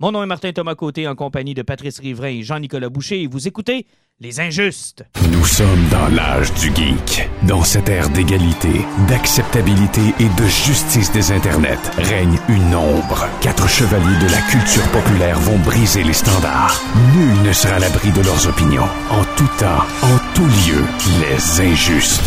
Mon nom est Martin Thomas Côté en compagnie de Patrice Riverain et Jean-Nicolas Boucher et vous écoutez Les Injustes. Nous sommes dans l'âge du geek. Dans cette ère d'égalité, d'acceptabilité et de justice des internets règne une ombre. Quatre chevaliers de la culture populaire vont briser les standards. Nul ne sera à l'abri de leurs opinions. En tout temps, en tout lieu, les injustes.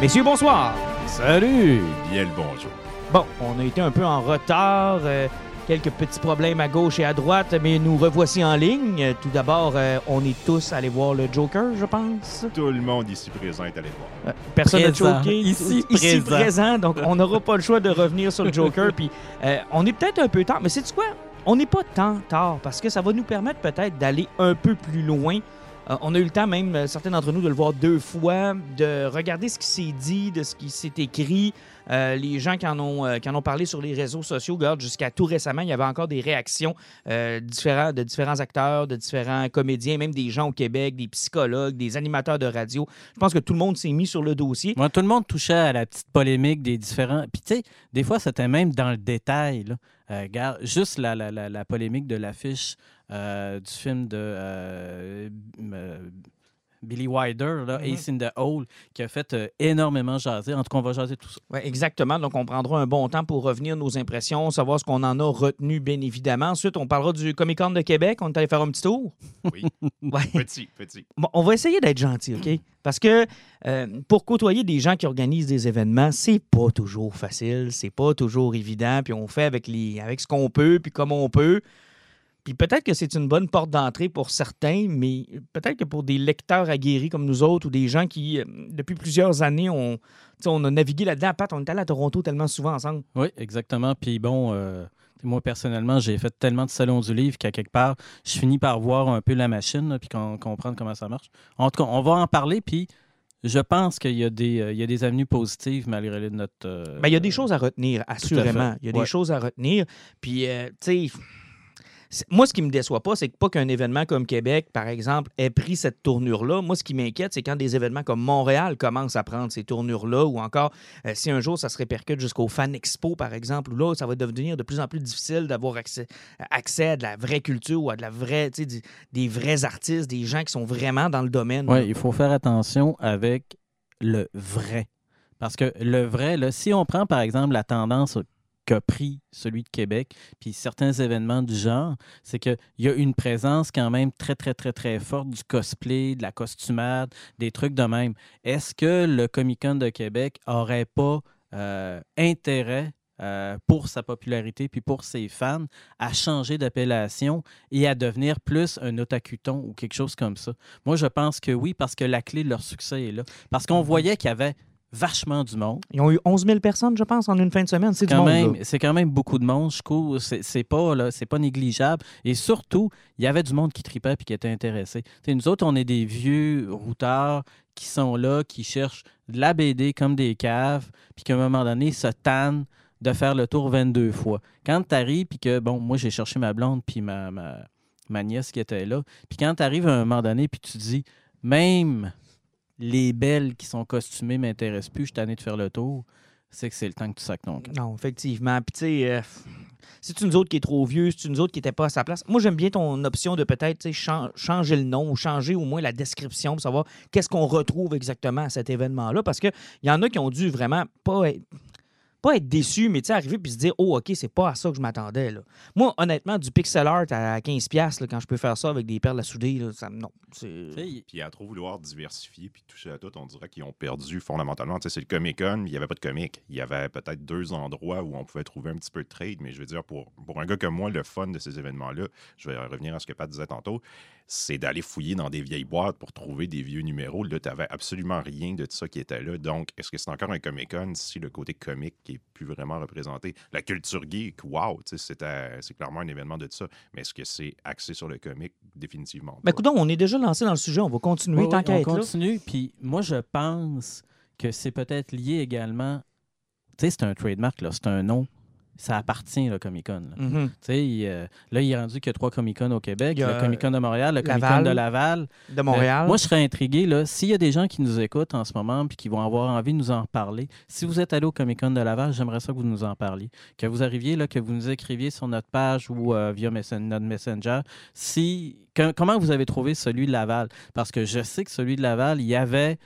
Messieurs, bonsoir. Salut! Bien le bonjour. Bon, on a été un peu en retard. euh, quelques petits problèmes à gauche et à droite, mais nous revoici en ligne. Tout d'abord, euh, on est tous allés voir le Joker, je pense. Tout le monde ici présent est allé voir. Euh, Personne n'a choqué. Ici présent. donc on n'aura pas le choix de revenir sur le Joker. Puis euh, on est peut-être un peu tard, mais c'est quoi? On n'est pas tant tard parce que ça va nous permettre peut-être d'aller un peu plus loin. Euh, on a eu le temps, même euh, certains d'entre nous, de le voir deux fois, de regarder ce qui s'est dit, de ce qui s'est écrit. Euh, les gens qui en, ont, euh, qui en ont parlé sur les réseaux sociaux, regarde, jusqu'à tout récemment, il y avait encore des réactions euh, de différents acteurs, de différents comédiens, même des gens au Québec, des psychologues, des animateurs de radio. Je pense que tout le monde s'est mis sur le dossier. Ouais, tout le monde touchait à la petite polémique des différents. Puis, tu sais, des fois, c'était même dans le détail. Regarde, juste la, la, polémique de l'affiche du film de Billy Wilder, là, Mhm. Ace in the Hole, qui a fait euh, énormément jaser. En tout cas, on va jaser tout ça. Ouais, exactement. Donc, on prendra un bon temps pour revenir nos impressions, savoir ce qu'on en a retenu, bien évidemment. Ensuite, on parlera du Comic Con de Québec. On est allé faire un petit tour. Oui. Ouais. petit, petit. Bon, on va essayer d'être gentil, OK? Parce que euh, pour côtoyer des gens qui organisent des événements, c'est pas toujours facile, c'est pas toujours évident, puis on fait avec, les, avec ce qu'on peut, puis comme on peut. Puis peut-être que c'est une bonne porte d'entrée pour certains, mais peut-être que pour des lecteurs aguerris comme nous autres ou des gens qui, euh, depuis plusieurs années, sais, on a navigué là-dedans. Pat, on est allé à Toronto tellement souvent ensemble. Oui, exactement. Puis bon, euh, moi, personnellement, j'ai fait tellement de salons du livre qu'à quelque part, je finis par voir un peu la machine, là, puis qu'on- comprendre comment ça marche. En tout cas, on va en parler, puis je pense qu'il y, a des, euh, il y a des avenues positives malgré notre... euh, Ben, il y a des choses à retenir, assurément. Il y a des choses à retenir. Puis, tu sais, moi, ce qui me déçoit pas, c'est que pas qu'un événement comme Québec, par exemple, ait pris cette tournure-là. Moi, ce qui m'inquiète, c'est quand des événements comme Montréal commencent à prendre ces tournures-là, ou encore euh, si un jour ça se répercute jusqu'au Fan Expo, par exemple, où là, ça va devenir de plus en plus difficile d'avoir accès, accès à de la vraie culture ou à de la vraie, tu sais, du- des vrais artistes, des gens qui sont vraiment dans le domaine. Oui, il faut faire attention avec le vrai. Parce que le vrai, là, si on prend par exemple la tendance qu'a pris celui de Québec, puis certains événements du genre, c'est qu'il y a une présence quand même très, très, très, très forte du cosplay, de la costumade, des trucs de même. Est-ce que le Comic-Con de Québec aurait pas euh, intérêt euh, pour sa popularité puis pour ses fans à changer d'appellation et à devenir plus un otakuton ou quelque chose comme ça? Moi, je pense que oui, parce que la clé de leur succès est là. Parce qu'on voyait qu'il y avait vachement du monde. Ils ont eu 11 000 personnes, je pense, en une fin de semaine. C'est du Quand quand même beaucoup de monde. Je trouve c'est pas là, pas négligeable. Et surtout, il y avait du monde qui tripait puis qui était intéressé. Nous autres, on est des vieux routards qui sont là, qui cherchent de la BD comme des caves, puis qu'à un moment donné, se tannent de faire le tour 22 fois. Quand tu arrives, puis que, bon, moi, j'ai cherché ma blonde, puis ma, ma, ma nièce qui était là, puis quand tu arrives à un moment donné, puis tu dis, même les belles qui sont costumées m'intéressent plus, je suis tanné de faire le tour, c'est que c'est le temps que tu sacs ton camp. Non, effectivement. Puis, tu sais, euh, c'est une autre qui est trop vieux, c'est une autre qui n'était pas à sa place. Moi, j'aime bien ton option de peut-être changer le nom ou changer au moins la description pour savoir qu'est-ce qu'on retrouve exactement à cet événement-là. Parce qu'il y en a qui ont dû vraiment pas être. Pas être déçus, mais tu sais, arriver puis se dire Oh, OK, c'est pas à ça que je m'attendais. là. Moi, honnêtement, du pixel art à 15$, là, quand je peux faire ça avec des perles à souder, là, ça, non. Puis à trop vouloir diversifier puis toucher à tout, on dirait qu'ils ont perdu fondamentalement. Tu sais, c'est le Comic-Con, mais il n'y avait pas de comic. Il y avait peut-être deux endroits où on pouvait trouver un petit peu de trade, mais je veux dire, pour, pour un gars comme moi, le fun de ces événements-là, je vais revenir à ce que Pat disait tantôt, c'est d'aller fouiller dans des vieilles boîtes pour trouver des vieux numéros. Là, tu n'avais absolument rien de ça qui était là. Donc, est-ce que c'est encore un Comic-Con si le côté comique qui est plus vraiment représenté? La culture geek, wow, tu sais, c'était- c'est clairement un événement de ça. Mais est-ce que c'est axé sur le comique? Définitivement. Ben, pas. écoute, on est déjà lancé dans le sujet, on va continuer Oui, tant oui, qu'à on continue. Puis moi, je pense que c'est peut-être lié également. Tu sais, c'est un trademark, là. C'est un nom ça appartient, le Comic-Con. là. Mhm. Sais, il, euh, là, il est rendu qu'il y a trois Comic-Con au Québec. Il y a, le Comic-Con de Montréal, le Comic-Con de Laval. De Montréal. Euh, moi, je serais intrigué, là, s'il y a des gens qui nous écoutent en ce moment puis qui vont avoir envie de nous en parler, si vous êtes allé au Comic-Con de Laval, j'aimerais ça que vous nous en parliez. Que vous arriviez, là, que vous nous écriviez sur notre page ou euh, via messen- notre Messenger, si, que- comment vous avez trouvé celui de Laval? Parce que je sais que celui de Laval, il y avait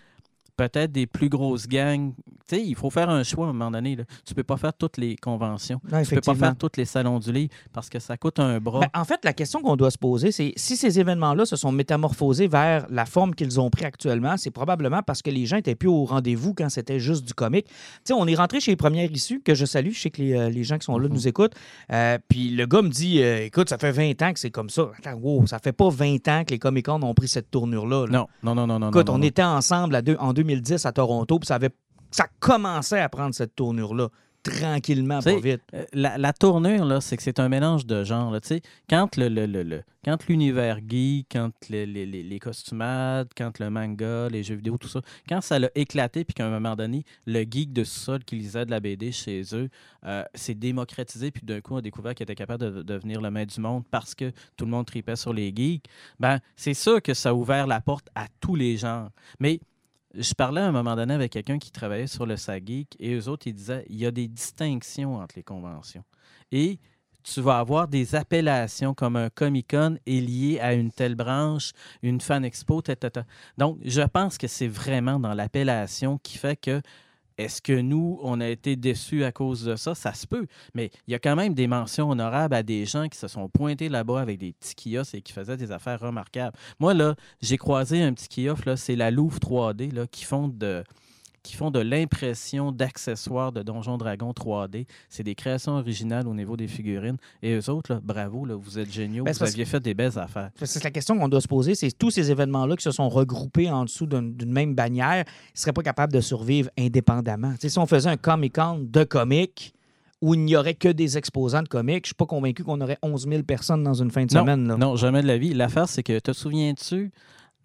peut-être des plus grosses gangs. Tu sais, il faut faire un choix à un moment donné. Là. Tu peux pas faire toutes les conventions. Non, Tu peux pas faire tous les salons du livre parce que ça coûte un bras. Ben, en fait, la question qu'on doit se poser, c'est si ces événements-là se sont métamorphosés vers la forme qu'ils ont pris actuellement, c'est probablement parce que les gens étaient plus au rendez-vous quand c'était juste du comique. Tu sais, on est rentré chez les premières issues, que je salue, je sais que les, euh, les gens qui sont là Mhm. nous écoutent. Euh, puis le gars me dit euh, Écoute, ça fait 20 ans que c'est comme ça. Attends, wow, ça fait pas 20 ans que les Comic-Con ont pris cette tournure-là. là. non, non, non, non, non. Écoute, non, on non. était ensemble à deux- en 2010 à Toronto, puis ça avait ça commençait à prendre cette tournure-là tranquillement, pas vite. Euh, La, la tournure, là, c'est que c'est un mélange de genres. là. Tu sais, Quand le, le- le- le- quand l'univers geek, quand les, les, les- les costumades, quand le manga, les jeux vidéo, tout ça, quand ça l'a éclaté, puis qu'à un moment donné, le geek de sous-sol qui lisait de la BD chez eux euh, s'est démocratisé, puis d'un coup, on a découvert qu'il était capable de, de devenir le maître du monde parce que tout le monde tripait sur les geeks, ben c'est sûr que ça a ouvert la porte à tous les genres. Mais je parlais à un moment donné avec quelqu'un qui travaillait sur le SAGEEK et eux autres, ils disaient il y a des distinctions entre les conventions. Et tu vas avoir des appellations comme un Comic-Con est lié à une telle branche, une Fan Expo, ta, ta, ta. Donc, je pense que c'est vraiment dans l'appellation qui fait que est-ce que nous, on a été déçus à cause de ça? Ça se peut. Mais il y a quand même des mentions honorables à des gens qui se sont pointés là-bas avec des petits kiosques et qui faisaient des affaires remarquables. Moi, là, j'ai croisé un petit kiosque, là, c'est la Louvre 3D, là, qui font de qui font de l'impression d'accessoires de Donjon Dragon 3D. C'est des créations originales au niveau des figurines. Et eux autres, là, bravo, là, vous êtes géniaux. Ben, vous aviez fait des belles affaires. C'est la question qu'on doit se poser, c'est tous ces événements-là qui se sont regroupés en dessous d'une même bannière, ils ne seraient pas capables de survivre indépendamment. Si on faisait un Comic-Con de comics où il n'y aurait que des exposants de comics, je suis pas convaincu qu'on aurait 11 000 personnes dans une fin de Non, semaine. là. Non, jamais de la vie. L'affaire, c'est que te souviens-tu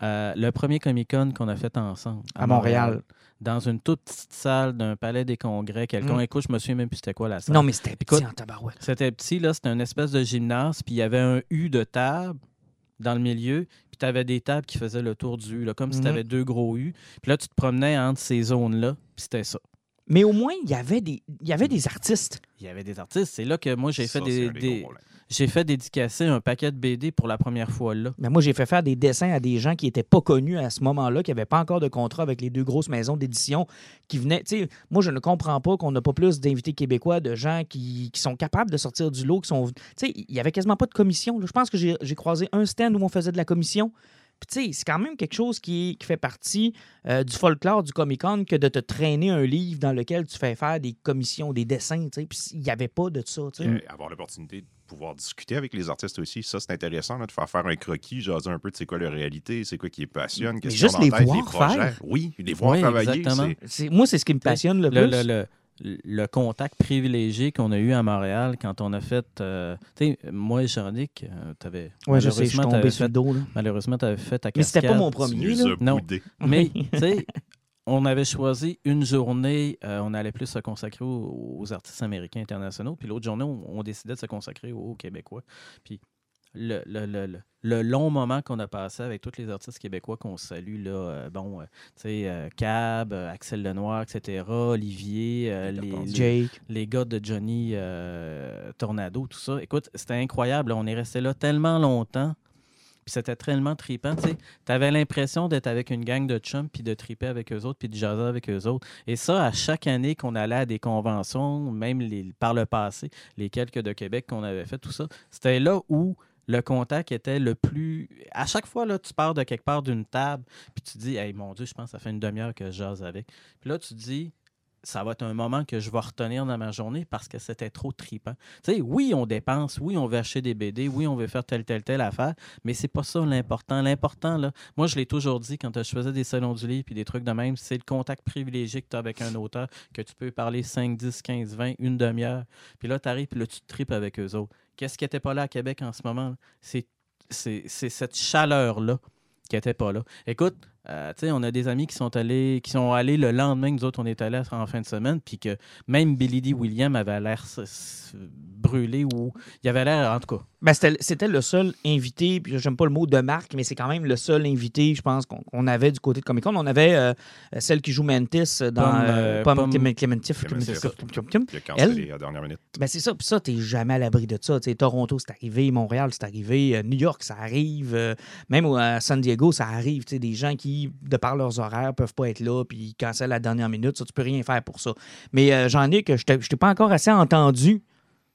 euh, le premier Comic-Con qu'on a fait ensemble À Montréal? Dans une toute petite salle d'un palais des congrès. Quelqu'un, Mm. écoute, je me souviens même plus c'était quoi la salle. Non, mais c'était petit Écoute, en tabarouette. C'était petit, là, c'était une espèce de gymnase, puis il y avait un U de table dans le milieu, puis tu avais des tables qui faisaient le tour du U, là, comme si tu avais deux gros U. Puis là, tu te promenais entre ces zones-là, puis c'était ça. Mais au moins, il y avait des, il y avait des artistes. Il y avait des artistes. C'est là que moi, j'ai fait des. J'ai fait dédicacer un paquet de BD pour la première fois là. Mais moi, j'ai fait faire des dessins à des gens qui n'étaient pas connus à ce moment-là, qui n'avaient pas encore de contrat avec les deux grosses maisons d'édition qui venaient. Tu sais, moi, je ne comprends pas qu'on n'a pas plus d'invités québécois, de gens qui, qui sont capables de sortir du lot, qui sont. Tu sais, il n'y avait quasiment pas de commission. là. Je pense que j'ai croisé un stand où on faisait de la commission. Puis, tu sais, c'est quand même quelque chose qui, qui fait partie euh, du folklore du Comic-Con que de te traîner un livre dans lequel tu fais faire des commissions, des dessins, tu sais. Puis, il n'y avait pas de ça, tu sais. Euh, avoir l'opportunité de pouvoir discuter avec les artistes aussi, ça c'est intéressant là, de faire faire un croquis, jaser un peu de c'est quoi leur réalité, c'est quoi qui est passionne, qu'est-ce qu'ils ont en les tête, voir projets. faire. Oui, les voir Oui, travailler. exactement. c'est- C'est- Moi, c'est ce qui me passionne le, Le, plus. le- le- le contact privilégié qu'on a eu à Montréal quand on a fait. euh, tu sais, moi et Jean-Nic, euh, t'avais. Ouais, je sais, je suis malheureusement, tombé t'avais sur le fait- dos. là. Malheureusement, tu avais fait ta Mais c'était pas cascade. mon Tu premier. là. Non. Mais, tu sais, on avait choisi une journée, euh, on allait plus se consacrer aux, aux artistes américains internationaux, puis l'autre journée, on, on décidait de se consacrer aux, aux Québécois. Puis le, le- le- le- le long moment qu'on a passé avec tous les artistes québécois qu'on salue, là, euh, bon, euh, tu sais, euh, Cab, euh, Axel Lenoir, etc., Olivier, euh, les, gars de Johnny euh, Tornado, tout ça. Écoute, c'était incroyable. là. On est resté là tellement longtemps. Puis c'était tellement trippant. Tu avais l'impression d'être avec une gang de chums, puis de triper avec eux autres, puis de jaser avec eux autres. Et ça, à chaque année qu'on allait à des conventions, même les- par le passé, les quelques de Québec qu'on avait fait, tout ça, c'était là où le contact était le plus. À chaque fois, là, tu pars de quelque part d'une table, puis tu dis, hey, mon Dieu, je pense que ça fait une demi-heure que je jase avec. Puis là, tu dis, ça va être un moment que je vais retenir dans ma journée parce que c'était trop tripant. Tu oui, on dépense, oui, on veut acheter des BD, oui, on veut faire telle, telle, telle affaire, mais c'est pas ça l'important. L'important, là, moi, je l'ai toujours dit quand je faisais des salons du livre puis des trucs de même, c'est le contact privilégié que tu as avec un auteur, que tu peux parler 5, 10, 15, 20, une demi-heure. Puis là, tu arrives, puis là, tu tripes avec eux autres. Qu'est-ce qui n'était pas là à Québec en ce moment? c'est cette chaleur-là qui n'était pas là. Écoute, Euh, tu sais, on a des amis qui sont allés qui sont allés le lendemain que nous autres, on est allés en fin de semaine, puis que même Billy D. William avait l'air brûlé ou il avait l'air, en tout cas. Ben, c'était, c'était le seul invité, puis j'aime pas le mot de marque, mais c'est quand même le seul invité, je pense, qu'on, avait du côté de Comic Con. On avait euh, celle qui joue Mantis dans Pomme, euh, euh, Pomme, Pomme- Clément- Clémentif. Clémentif. Clémentif. Il a cancellé à la dernière minute. Ben c'est ça, puis ça, t'es jamais à l'abri de ça. Tu sais, Toronto, c'est arrivé, Montréal, c'est arrivé, euh, New York, ça arrive, euh, même à San Diego, ça arrive. Tu sais, des gens qui, de par leurs horaires, peuvent pas être là, puis ils cancellent à la dernière minute, ça, tu peux rien faire pour ça. Mais euh, j'en ai que je t'ai pas encore assez entendu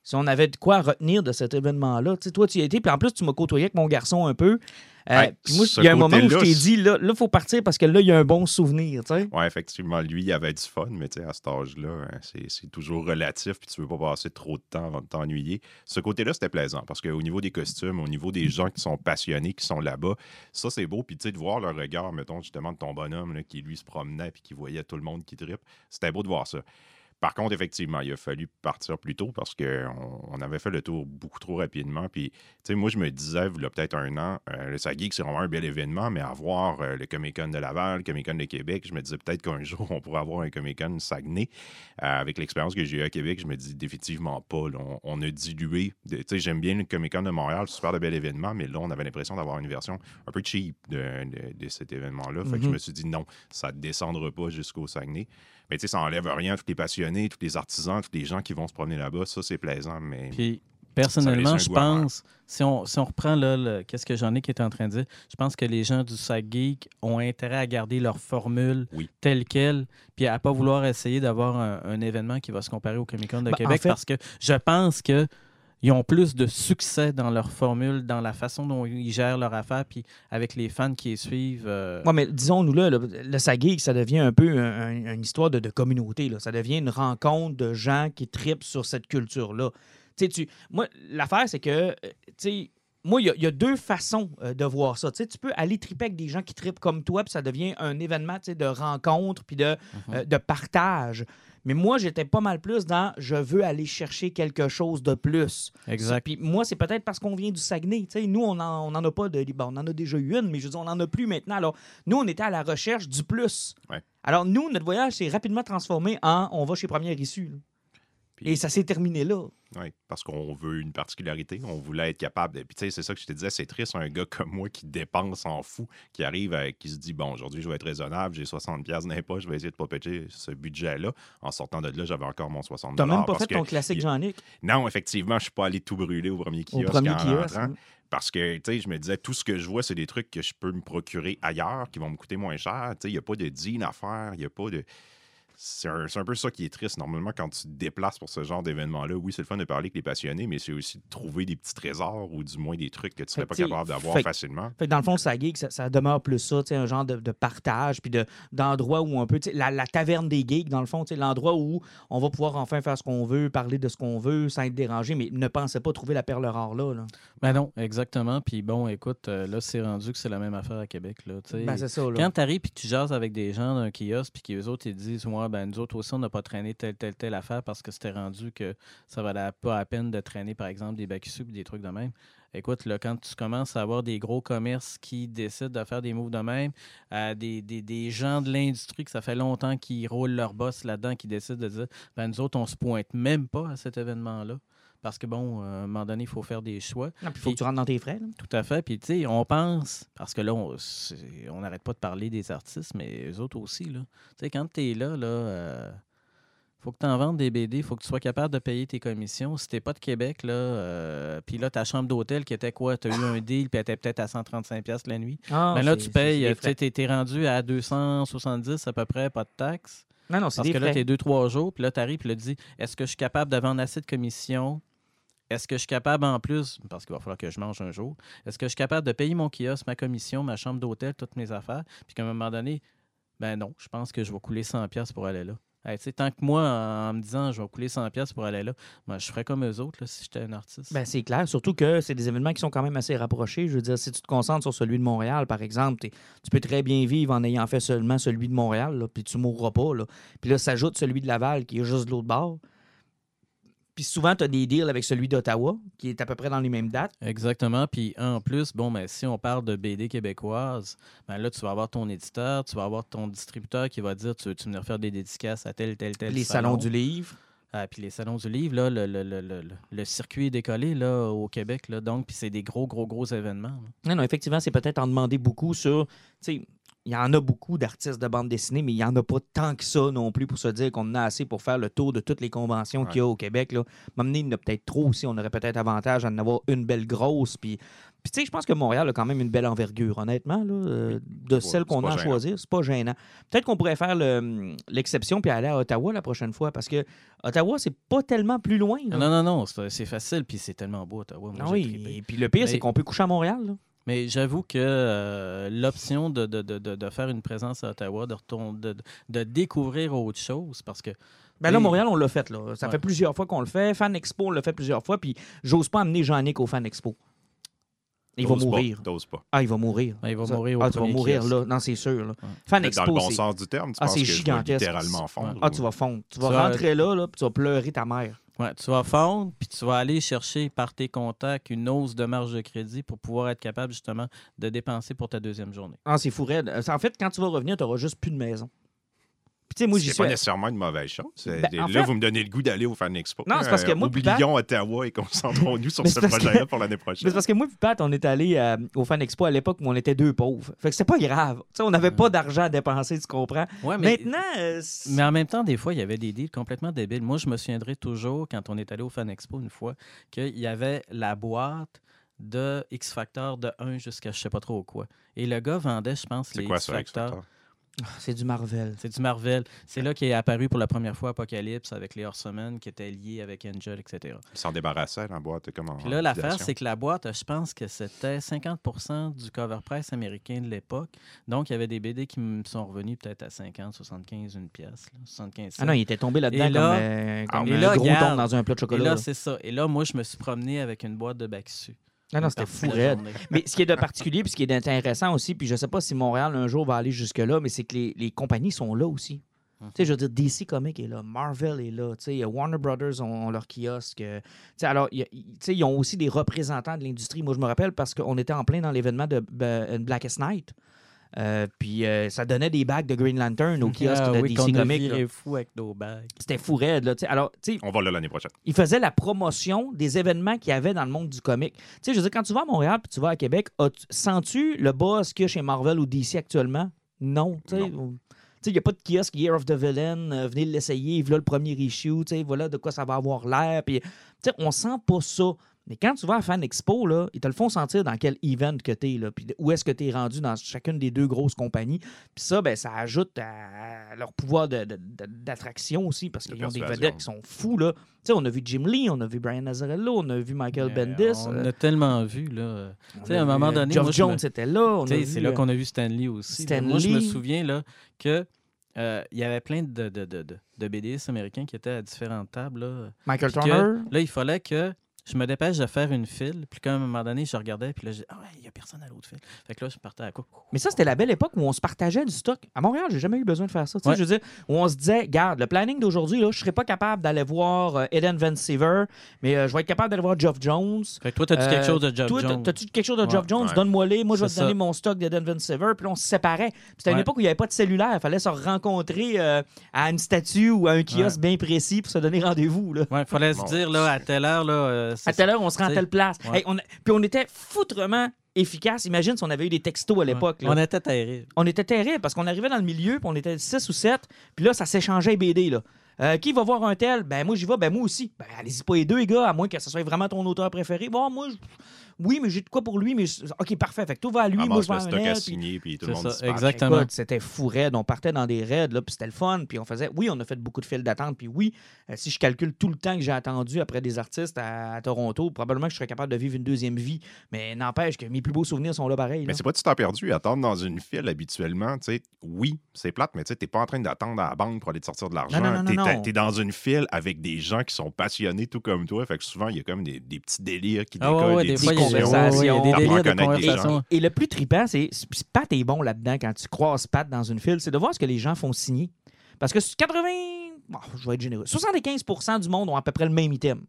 si on avait de quoi retenir de cet événement-là. Tu sais, toi, tu y as été, puis en plus, tu m'as côtoyé avec mon garçon un peu. Euh, puis moi, il y a un moment où je t'ai dit, là, il faut partir parce que là, il y a un bon souvenir, tu sais. Ouais, effectivement, lui, il avait du fun, mais tu sais, à cet âge-là, hein, c'est toujours relatif, puis tu veux pas passer trop de temps avant de t'ennuyer. Ce côté-là, c'était plaisant, parce qu'au niveau des costumes, au niveau des gens qui sont passionnés, qui sont là-bas, ça, c'est beau. Puis tu sais, de voir leur regard, mettons, justement, de ton bonhomme, là, qui lui se promenait, puis qui voyait tout le monde qui tripe, c'était beau de voir ça. Par contre, effectivement, il a fallu partir plus tôt parce qu'on on avait fait le tour beaucoup trop rapidement. Puis, tu sais, moi, je me disais, il y a peut-être un an, euh, le Sageek, c'est vraiment un bel événement, mais avoir euh, le Comic-Con de Laval, le Comic-Con de Québec, je me disais peut-être qu'un jour, on pourrait avoir un Comic-Con Saguenay. Euh, avec l'expérience que j'ai eue à Québec, je me dis définitivement pas. là. on, on a dilué. Tu sais, j'aime bien le Comic-Con de Montréal, super de bel événement, mais là, on avait l'impression d'avoir une version un peu cheap de, de- de cet événement-là. Fait que je Mhm. me suis dit non, ça ne descendra pas jusqu'au Saguenay. Mais tu sais, ça enlève rien. Tous les passionnés, tous les artisans, tous les gens qui vont se promener là-bas, ça, c'est plaisant. Mais Puis personnellement, je pense, si on, si on reprend là, le- qu'est-ce que Jean-Nic était en train de dire, je pense que les gens du Sac Geek ont intérêt à garder leur formule Oui. telle qu'elle, puis à pas vouloir essayer d'avoir un, un événement qui va se comparer au Comic Con de Ben, en Québec, fait- parce que je pense que ils ont plus de succès dans leur formule, dans la façon dont ils gèrent leur affaire, puis avec les fans qui les suivent. euh, Oui, mais disons-nous là, le, le Sageek, ça devient un peu un- un- une histoire de, de communauté. Là. Ça devient une rencontre de gens qui tripent sur cette culture-là. Tu moi, l'affaire, c'est que, euh, tu sais, moi, il y a- il y, a deux façons euh, de voir ça. Tu sais, tu peux aller triper avec des gens qui tripent comme toi, puis ça devient un événement tu sais, de rencontre, puis de, Mhm. euh, de partage. Mais moi, j'étais pas mal plus dans je veux aller chercher quelque chose de plus. exact. Puis moi, c'est peut-être parce qu'on vient du Saguenay. Nous, on n'en on en a pas de. Bon, on en a déjà eu une, mais je veux dire, on n'en a plus maintenant. Alors, nous, on était à la recherche du plus. Ouais. Alors, nous, notre voyage s'est rapidement transformé en on va chez Première Issue. Puis- Et ça s'est terminé là. Oui, parce qu'on veut une particularité. On voulait être capable. de- Puis, tu sais, c'est ça que je te disais, c'est triste, un gars comme moi qui dépense en fou, qui arrive, avec, qui se dit Bon, aujourd'hui, je vais être raisonnable, j'ai 60$ dans poches, je vais essayer de pas péter ce budget-là. En sortant de là, j'avais encore mon 60$. T'as même pas fait que- ton classique il- Jean-Nic Non, effectivement, je suis pas allé tout brûler au premier au kiosque. premier en kiosque. rentrant. Parce que, tu sais, je me disais, tout ce que je vois, c'est des trucs que je peux me procurer ailleurs, qui vont me coûter moins cher. Tu sais, il n'y a pas de deal à faire, il n'y a pas de... C'est un, c'est un peu ça qui est triste. Normalement, quand tu te déplaces pour ce genre d'événement-là, oui, c'est le fun de parler avec les passionnés, mais c'est aussi de trouver des petits trésors ou du moins des trucs que tu serais Fait pas capable d'avoir facilement. Fait que dans le fond, ça geek, ça, ça demeure plus ça, tu sais, un genre de, de partage, puis de- d'endroit où on peut, tu sais, la, la taverne des geeks, dans le fond, tu sais, l'endroit où on va pouvoir enfin faire ce qu'on veut, parler de ce qu'on veut, sans être dérangé, mais ne pensez pas trouver la perle rare là. là. Ben non, exactement. Puis bon, écoute, euh, là, c'est rendu que c'est la même affaire à Québec. Là, tu sais. Ben, c'est ça, là. Quand tu arrives et que tu jases avec des gens d'un kiosque, puis qu'eux autres, ils disent Ouais, ben nous autres aussi, on n'a pas traîné telle, telle, telle affaire parce que c'était rendu que ça valait pas la peine de traîner, par exemple, des bacs issus des trucs de même. Écoute, là, quand tu commences à avoir des gros commerces qui décident de faire des moves de même, euh, des, des- des gens de l'industrie que ça fait longtemps qu'ils roulent leur boss là-dedans, qui décident de dire ben nous autres, on se pointe même pas à cet événement-là. Parce que, bon, euh, à un moment donné, il faut faire des choix. Il faut que tu rentres dans tes frais. là. Tout à fait. Puis, tu sais, on pense, parce que là, on n'arrête pas de parler des artistes, mais eux autres aussi, là. Tu sais, quand tu es là, là, euh, faut que tu en vendes des BD, faut que tu sois capable de payer tes commissions. Si t'es pas de Québec, là, euh, puis là, ta chambre d'hôtel qui était quoi? Tu as eu un deal, puis elle était peut-être à 135$ la nuit. Ah, Mais Ben là, tu payes, tu t'es t'es rendu à 270 à peu près, pas de taxes. Non, non, c'est Parce des que là, tu es deux, trois jours, puis là, tu arrives, puis là, tu dis est-ce que je suis capable de vendre assez de commissions? Est-ce que je suis capable en plus, parce qu'il va falloir que je mange un jour, est-ce que je suis capable de payer mon kiosque, ma commission, ma chambre d'hôtel, toutes mes affaires Puis qu'à un moment donné, ben non, je pense que je vais couler 100$ pour aller là. Tant que moi, en, me disant je vais couler 100$ pour aller là, ben, je ferais comme eux autres là, si j'étais un artiste. Ben, c'est clair, surtout que c'est des événements qui sont quand même assez rapprochés. Je veux dire, si tu te concentres sur celui de Montréal, par exemple, tu peux très bien vivre en ayant fait seulement celui de Montréal, puis tu mourras pas. Là. Puis là, s'ajoute celui de Laval qui est juste de l'autre bord. Puis souvent, tu as des deals avec celui d'Ottawa, qui est à peu près dans les mêmes dates. Exactement. Puis en plus, bon, mais si on parle de BD québécoise, ben là, tu vas avoir ton éditeur, tu vas avoir ton distributeur qui va dire tu veux venir faire des dédicaces à tel, tel, tel. Les salons du livre. Ah, puis les salons du livre, là, le, le, le, le, le circuit est décollé là, au Québec. Là, donc, puis c'est des gros, gros, gros événements. là. Non, non, effectivement, c'est peut-être en demander beaucoup sur. Tu sais, il y en a beaucoup d'artistes de bande dessinée, mais il n'y en a pas tant que ça non plus pour se dire qu'on en a assez pour faire le tour de toutes les conventions qu'il y a au Québec. Là. M'amener, il y en a peut-être trop aussi. On aurait peut-être avantage à en avoir une belle grosse. Puis, puis tu sais, je pense que Montréal a quand même une belle envergure, honnêtement, là, euh, de celle qu'on a à choisir. C'est pas gênant. Peut-être qu'on pourrait faire le- l'exception puis aller à Ottawa la prochaine fois, parce que Ottawa, c'est pas tellement plus loin. là. Non, non, non, c'est c'est facile, puis c'est tellement beau, Ottawa. Moi, Ah oui, et puis le pire, c'est qu'on peut coucher à Montréal. là. Mais j'avoue que euh, l'option de, de, de, de- de faire une présence à Ottawa, de, retourner, de, de découvrir autre chose, parce que Ben là. Montréal, on l'a fait. Là. Ça Ouais. fait plusieurs fois qu'on le fait. Fan Expo, on l'a fait plusieurs fois. Puis j'ose pas amener Jean-Nic au Fan Expo. Il va pas, mourir. t'oses pas. Ah, il va mourir. Ben, il va mourir au Ah, tu vas mourir kiosque. là. Non, c'est sûr. Là. Ouais. Fan Dans le Expo, bon sens du terme, tu Ah, penses c'est que je gigantesque. littéralement fondre. Ah, tu vas fondre. Tu vas Tu vas- rentrer là, là, puis tu vas pleurer ta mère. Ouais, tu vas fondre, puis tu vas aller chercher par tes contacts une hausse de marge de crédit pour pouvoir être capable justement de dépenser pour ta deuxième journée. Ah, c'est fou raide. En fait, quand tu vas revenir, tu n'auras juste plus de maison. Puis, tu sais, moi, j'y C'est suis. pas nécessairement une mauvaise chose. Ben, là, fait- vous me donnez le goût d'aller au Fan Expo. Non, c'est parce que Euh, moi, Oublions Ottawa et concentrons-nous sur ce que- projet-là pour l'année prochaine. c'est parce que moi et Pat, on est allé euh, au Fan Expo à l'époque où on était deux pauvres. Fait que c'est pas grave. Tu sais, on n'avait pas d'argent à dépenser, tu comprends? Ouais, mais, Maintenant, euh, c'est- mais en même temps, des fois, il y avait des deals complètement débiles. Moi, je me souviendrai toujours, quand on est allé au Fan Expo une fois, qu'il y avait la boîte de X Factor de 1 jusqu'à je sais pas trop quoi. Et le gars vendait, je pense, C'est les quoi X Factor? C'est du Marvel. C'est du Marvel. C'est là qu'est apparu pour la première fois Apocalypse avec les Horsemen qui étaient liés avec Angel, etc. Ils s'en débarrassaient, la boîte. Comme en Puis là, l'affaire, c'est que la boîte, je pense que c'était 50% du cover price américain de l'époque. Donc, il y avait des BD qui me sont revenus peut-être à 50, 75, une pièce. là, 75 Ah non, il était tombé là-dedans Et là- comme, euh, comme et un là, gros regarde. ton dans un plat de Et chocolat. là, là. c'est ça. Et là, moi, je me suis promené avec une boîte de Baxu. Non, Une c'était fou raide. Mais ce qui est de particulier, puis ce qui est intéressant aussi, puis je sais pas si Montréal un jour va aller jusque-là, mais c'est que les, les compagnies sont là aussi. Tu sais, je veux dire, DC Comics est là, Marvel est là, tu sais, Warner Brothers ont, ont leur kiosque. euh, tu sais, alors, tu sais, ils ont aussi des représentants de l'industrie. Moi, je me rappelle parce qu'on était en plein dans l'événement de euh, Blackest Night. Euh, puis euh, ça donnait des bagues de Green Lantern au kiosque Ah de oui, DC Comics. fou avec nos bagues. C'était fou raide, là. tu sais. Alors, On va là l'année prochaine. il faisait la promotion des événements qu'il y avait dans le monde du comic. Tu sais, je veux dire, quand tu vas à Montréal puis tu vas à Québec, sens-tu le buzz qu'il y a chez Marvel ou DC actuellement? Non. Tu sais, Non. ou- tu sais, il n'y a pas de kiosque Year of the Villain, euh, venez l'essayer, voilà le premier issue, tu sais, voilà de quoi ça va avoir l'air. Puis, tu sais, on sent pas ça. Mais quand tu vas à Fan Expo, là, ils te le font sentir dans quel event que tu es, là, puis où est-ce que tu es rendu dans chacune des deux grosses compagnies. Puis ça, ben, ça ajoute à leur pouvoir d'attraction aussi, parce qu'ils ont des vedettes qui sont fous. Là. Tu sais, on a vu Jim Lee, on a vu Brian Azzarello, on a vu Michael Mais Bendis. On euh, a tellement vu, là. à un moment euh, donné, Geoff Jones me- était là. c'est là euh, qu'on a vu Stanley aussi. Stan Moi, je me souviens là, que euh, il y avait plein de, de, de, de, BDistes américains qui étaient à différentes tables. Là, Michael que, Turner. là, il fallait que je me dépêche de faire une file. Puis qu'à un moment donné, je regardais, puis là, je dis, ah ouais, il n'y a personne à l'autre file. Fait que là, je partais à quoi? Mais ça, c'était la belle époque où on se partageait du stock. À Montréal, j'ai jamais eu besoin de faire ça. Tu sais, Ouais. Je veux dire, où on se disait, garde, le planning d'aujourd'hui, là, je serais pas capable d'aller voir euh, Eden Van Siever, mais euh, je vais être capable d'aller voir Geoff Jones. Fait que toi, t'as-tu Euh, quelque chose de t'as- Jones? t'as-tu quelque chose de Ouais. Geoff Jones? Ouais. Donne-moi les. Moi, je vais te donner ça. mon stock d'Eden Van Siever. Puis là, on se séparait. Puis C'était une époque où il n'y avait pas de cellulaire. Il fallait se rencontrer euh, à une statue ou à un kiosque bien précis pour se donner rendez-vous. là. Ouais, fallait se dire, là, à telle heure, là. À telle heure, on se rend à telle place. ouais. Hey, on a- Puis on était foutrement efficace. Imagine si on avait eu des textos à l'époque. On était terrible. On était terrible parce qu'on arrivait dans le milieu, puis on était 6 ou 7, puis là, ça s'échangeait BD. Là. Euh, qui va voir un tel? Ben moi, j'y vais. Ben moi aussi. Ben allez-y pas les deux, les gars, à moins que ce soit vraiment ton auteur préféré. Bon, moi, oui, mais j'ai de quoi pour lui, mais OK, parfait. Fait que tout va à lui, moi, Ramasse je vais stock à signer, puis tout le monde ça, exactement. C'était fou raide. On partait dans des raids, là, puis c'était le fun. Puis on faisait, oui, on a fait beaucoup de files d'attente. Puis oui, euh, si je calcule tout le temps que j'ai attendu après des artistes à, à Toronto, probablement que je serais capable de vivre une deuxième vie. Mais n'empêche que mes plus beaux souvenirs sont là pareil. là. Mais c'est pas du temps perdu. Attendre dans une file habituellement, tu sais, oui, c'est plate, mais tu sais, t'es pas en train d'attendre à la banque pour aller te sortir de l'argent. Non, non, non, T'es dans une file avec des gens qui sont passionnés tout comme toi. Fait que souvent, il y a comme des, des petits délires qui Ah ouais, décollent, ouais, des des fois, il y a il y des délires de conversation. Et le plus trippant, c'est. puis Pat est bon là-dedans quand tu croises Pat dans une file, c'est de voir ce que les gens font signer. Parce que 80, bon, je vais être généreux, 75% du monde ont à peu près le même item.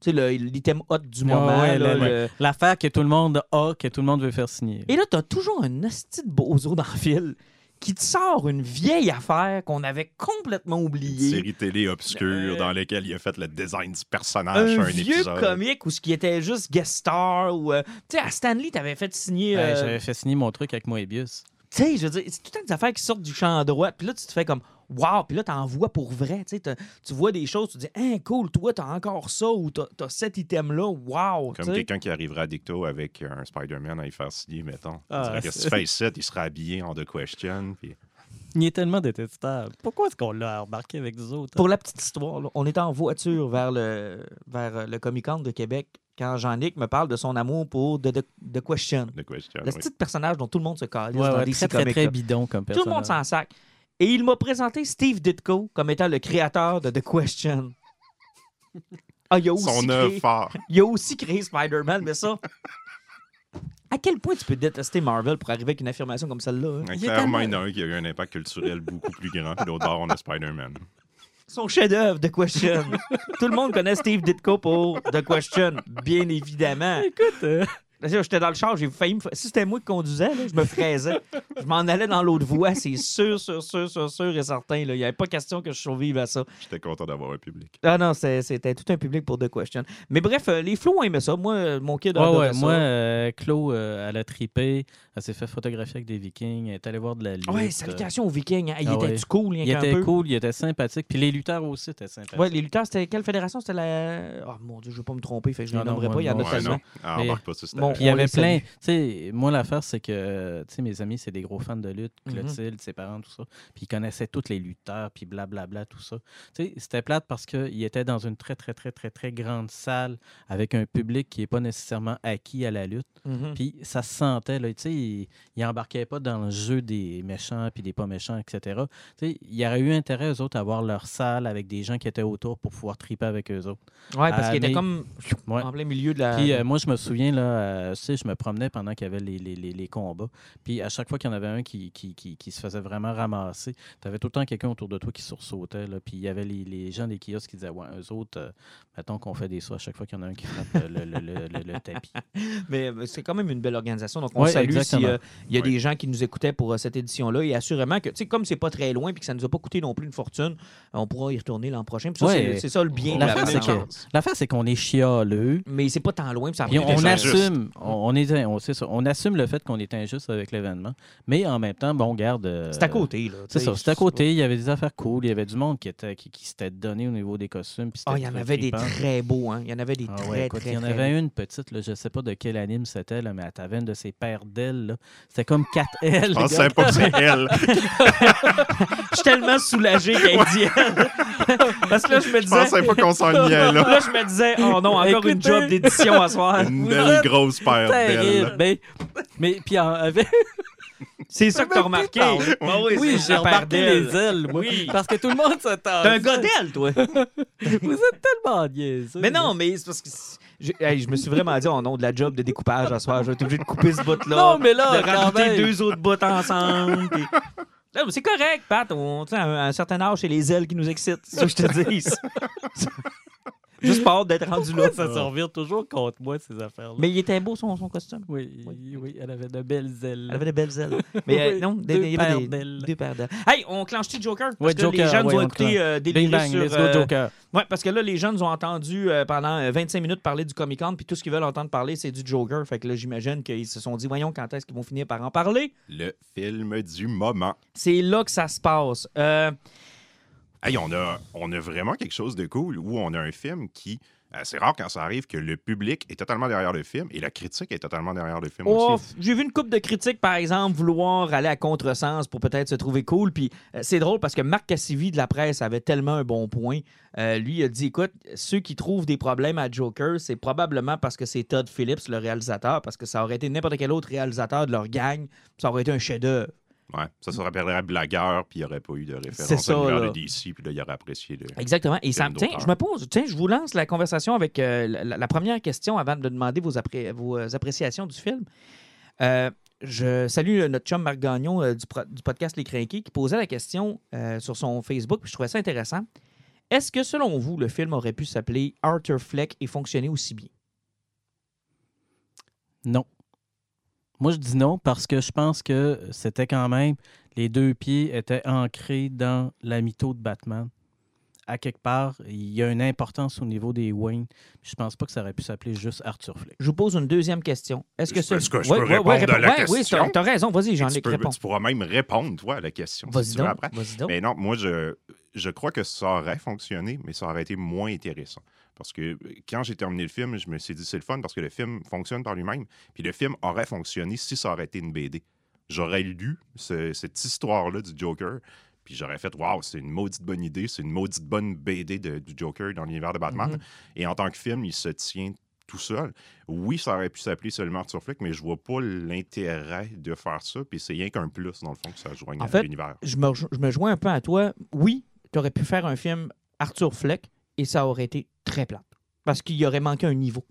Tu sais, l'item hot du moment. ouais, le- le- L'affaire que tout le monde a, que tout le monde veut faire signer. Et là, t'as toujours un hostie de bozo dans le fil qui te sort une vieille affaire qu'on avait complètement Une oubliée. série télé obscure Euh, dans laquelle il a fait le design du personnage Un sur un vieux épisode. comique où ce qui était juste guest star ou euh, tu sais à Stanley t'avais fait signer Ouais, euh, J'avais fait signer mon truc avec Moebius. tu sais je veux dire c'est tout le temps des affaires qui sortent du champ droit puis là tu te fais comme wow puis là t'en vois pour vrai tu tu vois des choses tu te dis hein cool toi t'as encore ça ou t'as as cet item là wow tu Comme quelqu'un qui arriverait à Dicto avec un Spider-Man à y faire signer, mettons. Ah, que si c'est- tu fais ça, il serait habillé en The Question. Puis... Il est tellement détestable. Pourquoi est-ce qu'on l'a embarqué avec nous autres? Pour la petite histoire, là, on était en voiture vers le, vers le Comic Con de Québec quand Jean-Nic me parle de son amour pour The, The- The Question. The Question. Le oui. petit personnage dont tout le monde se calise Ouais, dans ouais, très, très, comics, très là. bidon comme Tout personnage. le monde s'en sac. Et il m'a présenté Steve Ditko comme étant le créateur de The Question. Ah, il a aussi, Son créé, œuvre phare. il a aussi créé Spider-Man, mais ça. À quel point tu peux détester Marvel pour arriver avec une affirmation comme celle-là? hein? Clairement, il y en a un qui a eu un impact culturel beaucoup plus grand. Puis l'autre bord, on a Spider-Man. Son chef-d'œuvre, The Question. Tout le monde connaît Steve Ditko pour The Question, bien évidemment. Écoute, euh, J'étais dans le char, j'ai failli me... Si c'était moi qui conduisais, là, je me fraisais. je m'en allais dans l'autre voie, c'est sûr, sûr, sûr, sûr, sûr et certain. là. Il n'y avait pas question que je survive à ça. J'étais content d'avoir un public. Ah non, c'est- c'était tout un public pour The Question. Mais bref, euh, les flots ont aimé ça. Moi, euh, mon kid a ouais, adoré ouais, ça. moi, euh, Chlo, euh, elle a tripé. Elle s'est fait photographier avec des Vikings. Elle est allée voir de la lutte. Ouais, salutations aux Vikings. hein. Il Ah était ouais. du cool, Il qu'un était peu. cool, il était sympathique. Puis les lutteurs aussi étaient sympathiques. Ouais, les lutteurs, c'était quelle fédération? C'était la... Oh mon Dieu, je ne vais pas me tromper, fait que je ne Ah les non, nommerai pas, il y en a tellement. non. Ah, Mais- embarque pas Puis il y On avait plein. Tu sais, moi, l'affaire, c'est que tu sais, mes amis, c'est des gros fans de lutte, Mhm. Clotilde, ses parents, tout ça. Puis ils connaissaient tous les lutteurs, puis blablabla, tout ça. Tu sais, c'était plate parce qu'ils étaient dans une très, très, très, très, très grande salle avec un public qui n'est pas nécessairement acquis à la lutte. Mhm. Puis ça se sentait, là, tu sais, ils ils embarquaient pas dans le jeu des méchants puis des pas méchants, etc. Tu sais, il y aurait eu intérêt, eux autres, à avoir leur salle avec des gens qui étaient autour pour pouvoir triper avec eux autres. Ouais, parce qu'il était mais- comme Ouais. en plein milieu de la... Puis euh, moi, je me souviens, là, euh, tu sais, je me promenais pendant qu'il y avait les, les, les, les combats. Puis à chaque fois qu'il y en avait un qui, qui, qui, qui se faisait vraiment ramasser, tu avais tout le temps quelqu'un autour de toi qui sursautait. Là, puis il y avait les, les gens des kiosques qui disaient Ouais, eux autres, euh, mettons qu'on fait des sauts à chaque fois qu'il y en a un qui frappe euh, le, le, le, le- le tapis. Mais euh, c'est quand même une belle organisation. Donc, on Ouais, salue s'il exactement. y a Ouais. des gens qui nous écoutaient pour euh, cette édition-là. Et assurément que, tu sais, comme c'est pas très loin et que ça nous a pas coûté non plus une fortune, on pourra y retourner l'an prochain. Puis ça, Ouais. c'est- ça le bien de On la L'affaire, c'est qu'on est chialeux. Mais c'est pas tant loin. puis ça Puis on, cher. assume, on, on est, on, ça, on assume le fait qu'on est injuste avec l'événement, mais en même temps, bon, garde. euh, C'est à côté. là, C'est ça, c'est à côté. Il y avait des affaires cool. Il y avait du monde qui, était, qui, qui s'était donné au niveau des costumes. Ah, c'était il y en avait des très beaux. Hein. Il y en avait des Ah très, ouais, écoute, très, il y en très avait beaux. une petite, là, je sais pas de quel anime c'était, là, mais elle avait une de ses paires d'ailes. là. C'était comme 4 ailes. Je pensais pas que c'est elle. Je suis tellement soulagé qu'elle dit elle. Parce que là, je me Je disais... pensais pas qu'on s'enlignait là. Là, je me disais, oh non, encore une job d'édition à soir. Une belle grosse d'ailes. Mais, mais puis avec, C'est ça que t'as remarqué. Ah oui, j'ai remarqué les ailes, moi, Oui. parce que tout le monde s'attend. T'es un gars d'aile, toi. Vous êtes tellement niaiseux. Mais non, mais c'est parce que je, hey, je me suis vraiment dit, oh non, de la job de découpage à soir, je vais être obligé de couper ce bout-là. Non, mais là, de rajouter deux autres bouts ensemble. puis- C'est correct, Pat. On, tu sais, à un, à un certain âge, c'est les ailes qui nous excitent. C'est ça que je te dis. Juste pas hâte d'être rendu là. Ça se revire toujours contre moi, ces affaires-là. Mais il était beau, son, son costume. Oui, oui, elle avait de belles ailes. Elle avait de belles ailes. Mais euh, Oui, non, des, deux il y avait paires des- d'ailes. deux paires d'ailes. Hey, on clenche-tu Joker? Parce Ouais, que Joker, les jeunes ouais, ont on écouté clenche. euh, Bing délirer bang, sur... let's go euh, Joker. Ouais, parce que là, les jeunes ont entendu euh, pendant euh, 25 minutes parler du Comic Con, puis tout ce qu'ils veulent entendre parler, c'est du Joker. Fait que là, j'imagine qu'ils se sont dit, voyons, quand est-ce qu'ils vont finir par en parler? Le film du moment. C'est là que ça se passe. Euh, Hey, on a, on a vraiment quelque chose de cool où on a un film qui. euh, c'est rare quand ça arrive que le public est totalement derrière le film et la critique est totalement derrière le film oh, aussi. J'ai vu une coupe de critiques, par exemple, vouloir aller à contresens pour peut-être se trouver cool. Puis euh, c'est drôle parce que Marc Cassivi de la presse avait tellement un bon point. Euh, lui, il a dit écoute, ceux qui trouvent des problèmes à Joker, c'est probablement parce que c'est Todd Phillips, le réalisateur, parce que ça aurait été n'importe quel autre réalisateur de leur gang, ça aurait été un chef-d'œuvre. Ouais, ça se rappellerait blagueur, puis il n'y aurait pas eu de C'est référence ça, à l'univers de DC, puis là, il aurait apprécié le. Exactement. Et ça, tiens, je me pose, tiens, je vous lance la conversation avec euh, la, la première question avant de demander vos, appré- vos euh, appréciations du film. Euh, je salue notre chum Marc Gagnon euh, du, du podcast Les Crinqués qui posait la question euh, sur son Facebook, puis je trouvais ça intéressant. Est-ce que, selon vous, le film aurait pu s'appeler Arthur Fleck et fonctionner aussi bien? Non. Moi, je dis non parce que je pense que c'était quand même. Les deux pieds étaient ancrés dans la mytho de Batman. À quelque part, il y a une importance au niveau des Wayne. Je pense pas que ça aurait pu s'appeler juste Arthur Fleck. Je vous pose une deuxième question. Est-ce que Est-ce ce... que- est-ce que je peux répondre à la ouais, Oui, question? t'as as raison. Vas-y, tu, Jean-Luc, peux- réponds. tu pourras même répondre, toi, à la question. si Vas-y tu veux donc. après. Vas-y donc. Mais non, moi, je, je crois que ça aurait fonctionné, mais ça aurait été moins intéressant. Parce que euh, quand j'ai terminé le film, je me suis dit, c'est le fun parce que le film fonctionne par lui-même. Puis le film aurait fonctionné si ça aurait été une BD. J'aurais lu ce- cette histoire-là du Joker, puis j'aurais fait, waouh, c'est une maudite bonne idée, c'est une maudite bonne BD de- du Joker dans l'univers de Batman. Mhm. Et en tant que film, il se tient tout seul. Oui, ça aurait pu s'appeler seulement Arthur Fleck, mais je vois pas l'intérêt de faire ça. Puis c'est rien qu'un plus, dans le fond, que ça joigne En à l'univers. je me, rejo- je me joins un peu à toi. Oui, tu aurais pu faire un film Arthur Fleck et ça aurait été très plate. Parce qu'il y aurait manqué un niveau.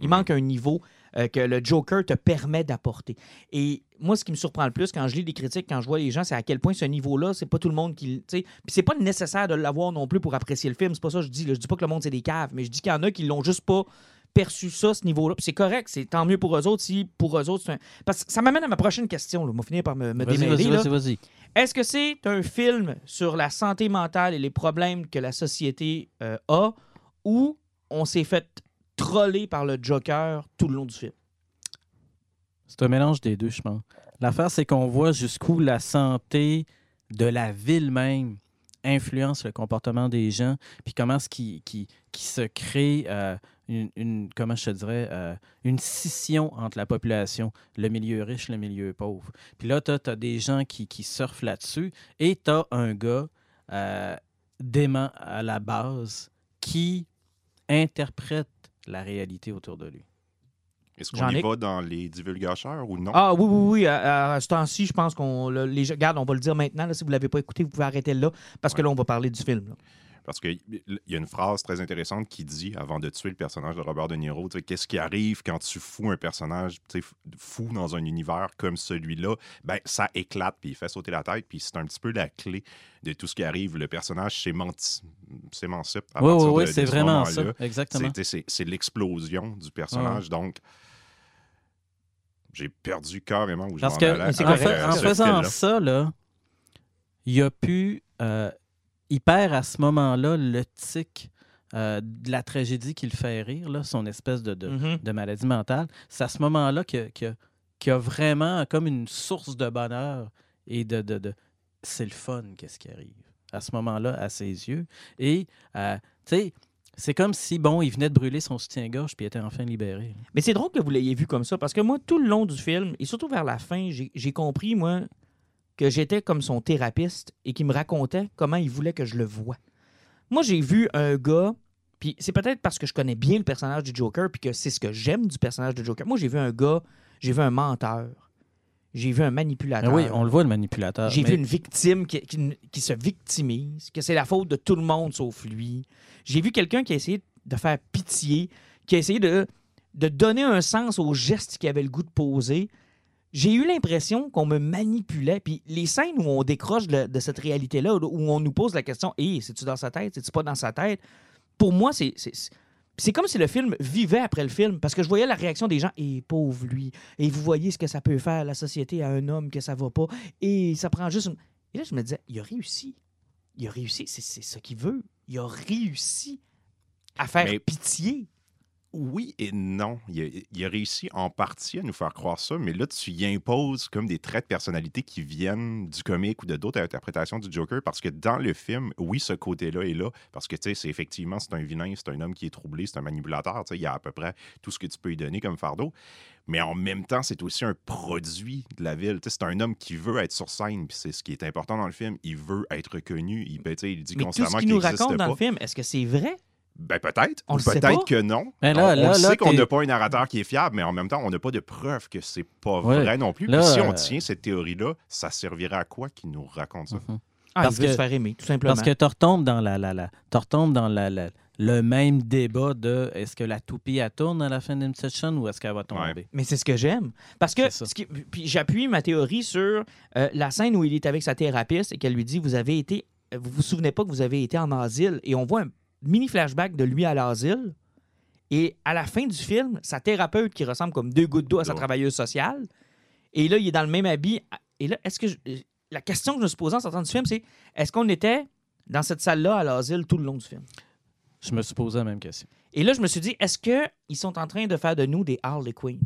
Il manque un niveau euh, que le Joker te permet d'apporter. Et moi, ce qui me surprend le plus quand je lis des critiques, quand je vois les gens, c'est à quel point ce niveau-là, c'est pas tout le monde qui. Puis c'est pas nécessaire de l'avoir non plus pour apprécier le film. C'est pas ça que je dis. Je dis pas que le monde, c'est des caves, mais je dis qu'il y en a qui l'ont juste pas perçu ça, ce niveau-là. Puis c'est correct, c'est tant mieux pour eux autres si pour eux autres, c'est un... Parce que ça m'amène à ma prochaine question. Là. On va finir par me, me démêler. vas-y, vas-y. Est-ce que c'est un film sur la santé mentale et les problèmes que la société euh, a ou on s'est fait troller par le Joker tout le long du film? C'est un mélange des deux, je pense. L'affaire, c'est qu'on voit jusqu'où la santé de la ville même influence le comportement des gens, puis comment est-ce qui, qui, qui se crée euh, une, une- comment je te dirais, euh, une scission entre la population, le milieu riche, le milieu pauvre. Puis là, tu as, des gens qui, qui surfent là-dessus, et tu as un gars euh, dément à la base qui interprète la réalité autour de lui. Est-ce qu'on y va dans les divulgateurs ou non? Ah oui, oui, oui. À, à ce temps-ci, je pense qu'on. le- les, regarde, on va le dire maintenant. là, si vous ne l'avez pas écouté, vous pouvez arrêter là. Parce que Ouais. là, on va parler du film. là. Parce qu'il y a une phrase très intéressante qui dit, avant de tuer le personnage de Robert De Niro, qu'est-ce qui arrive quand tu fous un personnage fou dans un univers comme celui-là? Ben, ça éclate, puis il fait sauter la tête, puis c'est un petit peu la clé de tout ce qui arrive. Le personnage s'émanci- s'émancipe à Oui, oui, partir oui, c'est ce vraiment ça. Exactement. C'est- l'explosion du personnage, donc j'ai perdu carrément où je Parce m'en que allais en, fait- euh, en ce faisant ça, là, il a pu. euh, il perd à ce moment-là le tic euh, de la tragédie qui le fait rire, là, son espèce de, de, Mhm. de maladie mentale. C'est à ce moment-là qu'il y a, qu'il y a vraiment comme une source de bonheur et de. de, de- c'est le fun, qu'est-ce qui arrive à ce moment-là à ses yeux. Et, euh, tu sais, c'est comme si, bon, il venait de brûler son soutien-gorge puis il était enfin libéré. Mais c'est drôle que vous l'ayez vu comme ça, parce que moi, tout le long du film, et surtout vers la fin, j'ai compris, moi, que j'étais comme son thérapeute et qu'il me racontait comment il voulait que je le voie. Moi, j'ai vu un gars, puis c'est peut-être parce que je connais bien le personnage du Joker, puis que c'est ce que j'aime du personnage du Joker. Moi, j'ai vu un gars, j'ai vu un menteur, j'ai vu un manipulateur. Ah oui, on le voit, le manipulateur. J'ai mais- vu une victime qui, qui- qui se victimise, que c'est la faute de tout le monde sauf lui. J'ai vu quelqu'un qui a essayé de faire pitié, qui a essayé de, de donner un sens aux gestes qu'il avait le goût de poser. J'ai eu l'impression qu'on me manipulait. Puis les scènes où on décroche de, de cette réalité-là, où on nous pose la question Hé, c'est-tu dans sa tête? C'est-tu pas dans sa tête Pour moi, c'est. c'est- comme si le film vivait après le film, parce que je voyais la réaction des gens. Et pauvre lui. Et vous voyez ce que ça peut faire, la société, à un homme que ça va pas. Et ça prend juste une... Et là, je me disais, il a réussi. Il a réussi. C'est c'est ce qu'il veut. Il a réussi à faire Mais- pitié. Oui et non. Il a, il a réussi en partie à nous faire croire ça, mais là, tu y imposes comme des traits de personnalité qui viennent du comique ou de d'autres interprétations du Joker, parce que dans le film, oui, ce côté-là est là, parce que, tu sais, c'est effectivement, c'est un vilain, c'est un homme qui est troublé, c'est un manipulateur, tu sais, il y a à peu près tout ce que tu peux lui donner comme fardeau, mais en même temps, c'est aussi un produit de la ville, tu sais, c'est un homme qui veut être sur scène, puis c'est ce qui est important dans le film, il veut être reconnu, il, ben, il dit Mais tout constamment ce qu'il qu'il nous raconte dans pas. le film, est-ce que c'est vrai? Ben peut-être. On peut-être que non. Ben là, on là, sait qu'on n'a pas un narrateur qui est fiable, mais en même temps, on n'a pas de preuve que c'est pas Ouais. vrai non plus. Là, Puis si on euh, tient cette théorie-là, ça servirait à quoi qu'il nous raconte ça? Mhm. Ah, Parce il veut que- se faire aimer, tout simplement. Parce que tu retombes dans la, la, la, tu retombes dans la, la, le même débat de est-ce que la toupie elle tourne à la fin d'Inception ou est-ce qu'elle va tomber? Mais c'est ce que j'aime. Parce que C'est ça. ce qui- puis j'appuie ma théorie sur euh, la scène où il est avec sa thérapeute et qu'elle lui dit Vous avez été. Vous vous souvenez pas que vous avez été en asile et on voit un mini flashback de lui à l'asile. Et à la fin du film, sa thérapeute qui ressemble comme deux gouttes d'eau à sa travailleuse sociale. Et là, il est dans le même habit. Et là, est-ce que je- la question que je me suis posée en sortant du film, c'est est-ce qu'on était dans cette salle-là à l'asile tout le long du film? Je me suis posé la même question. et là, je me suis dit, est-ce qu'ils sont en train de faire de nous des Harley Quinn?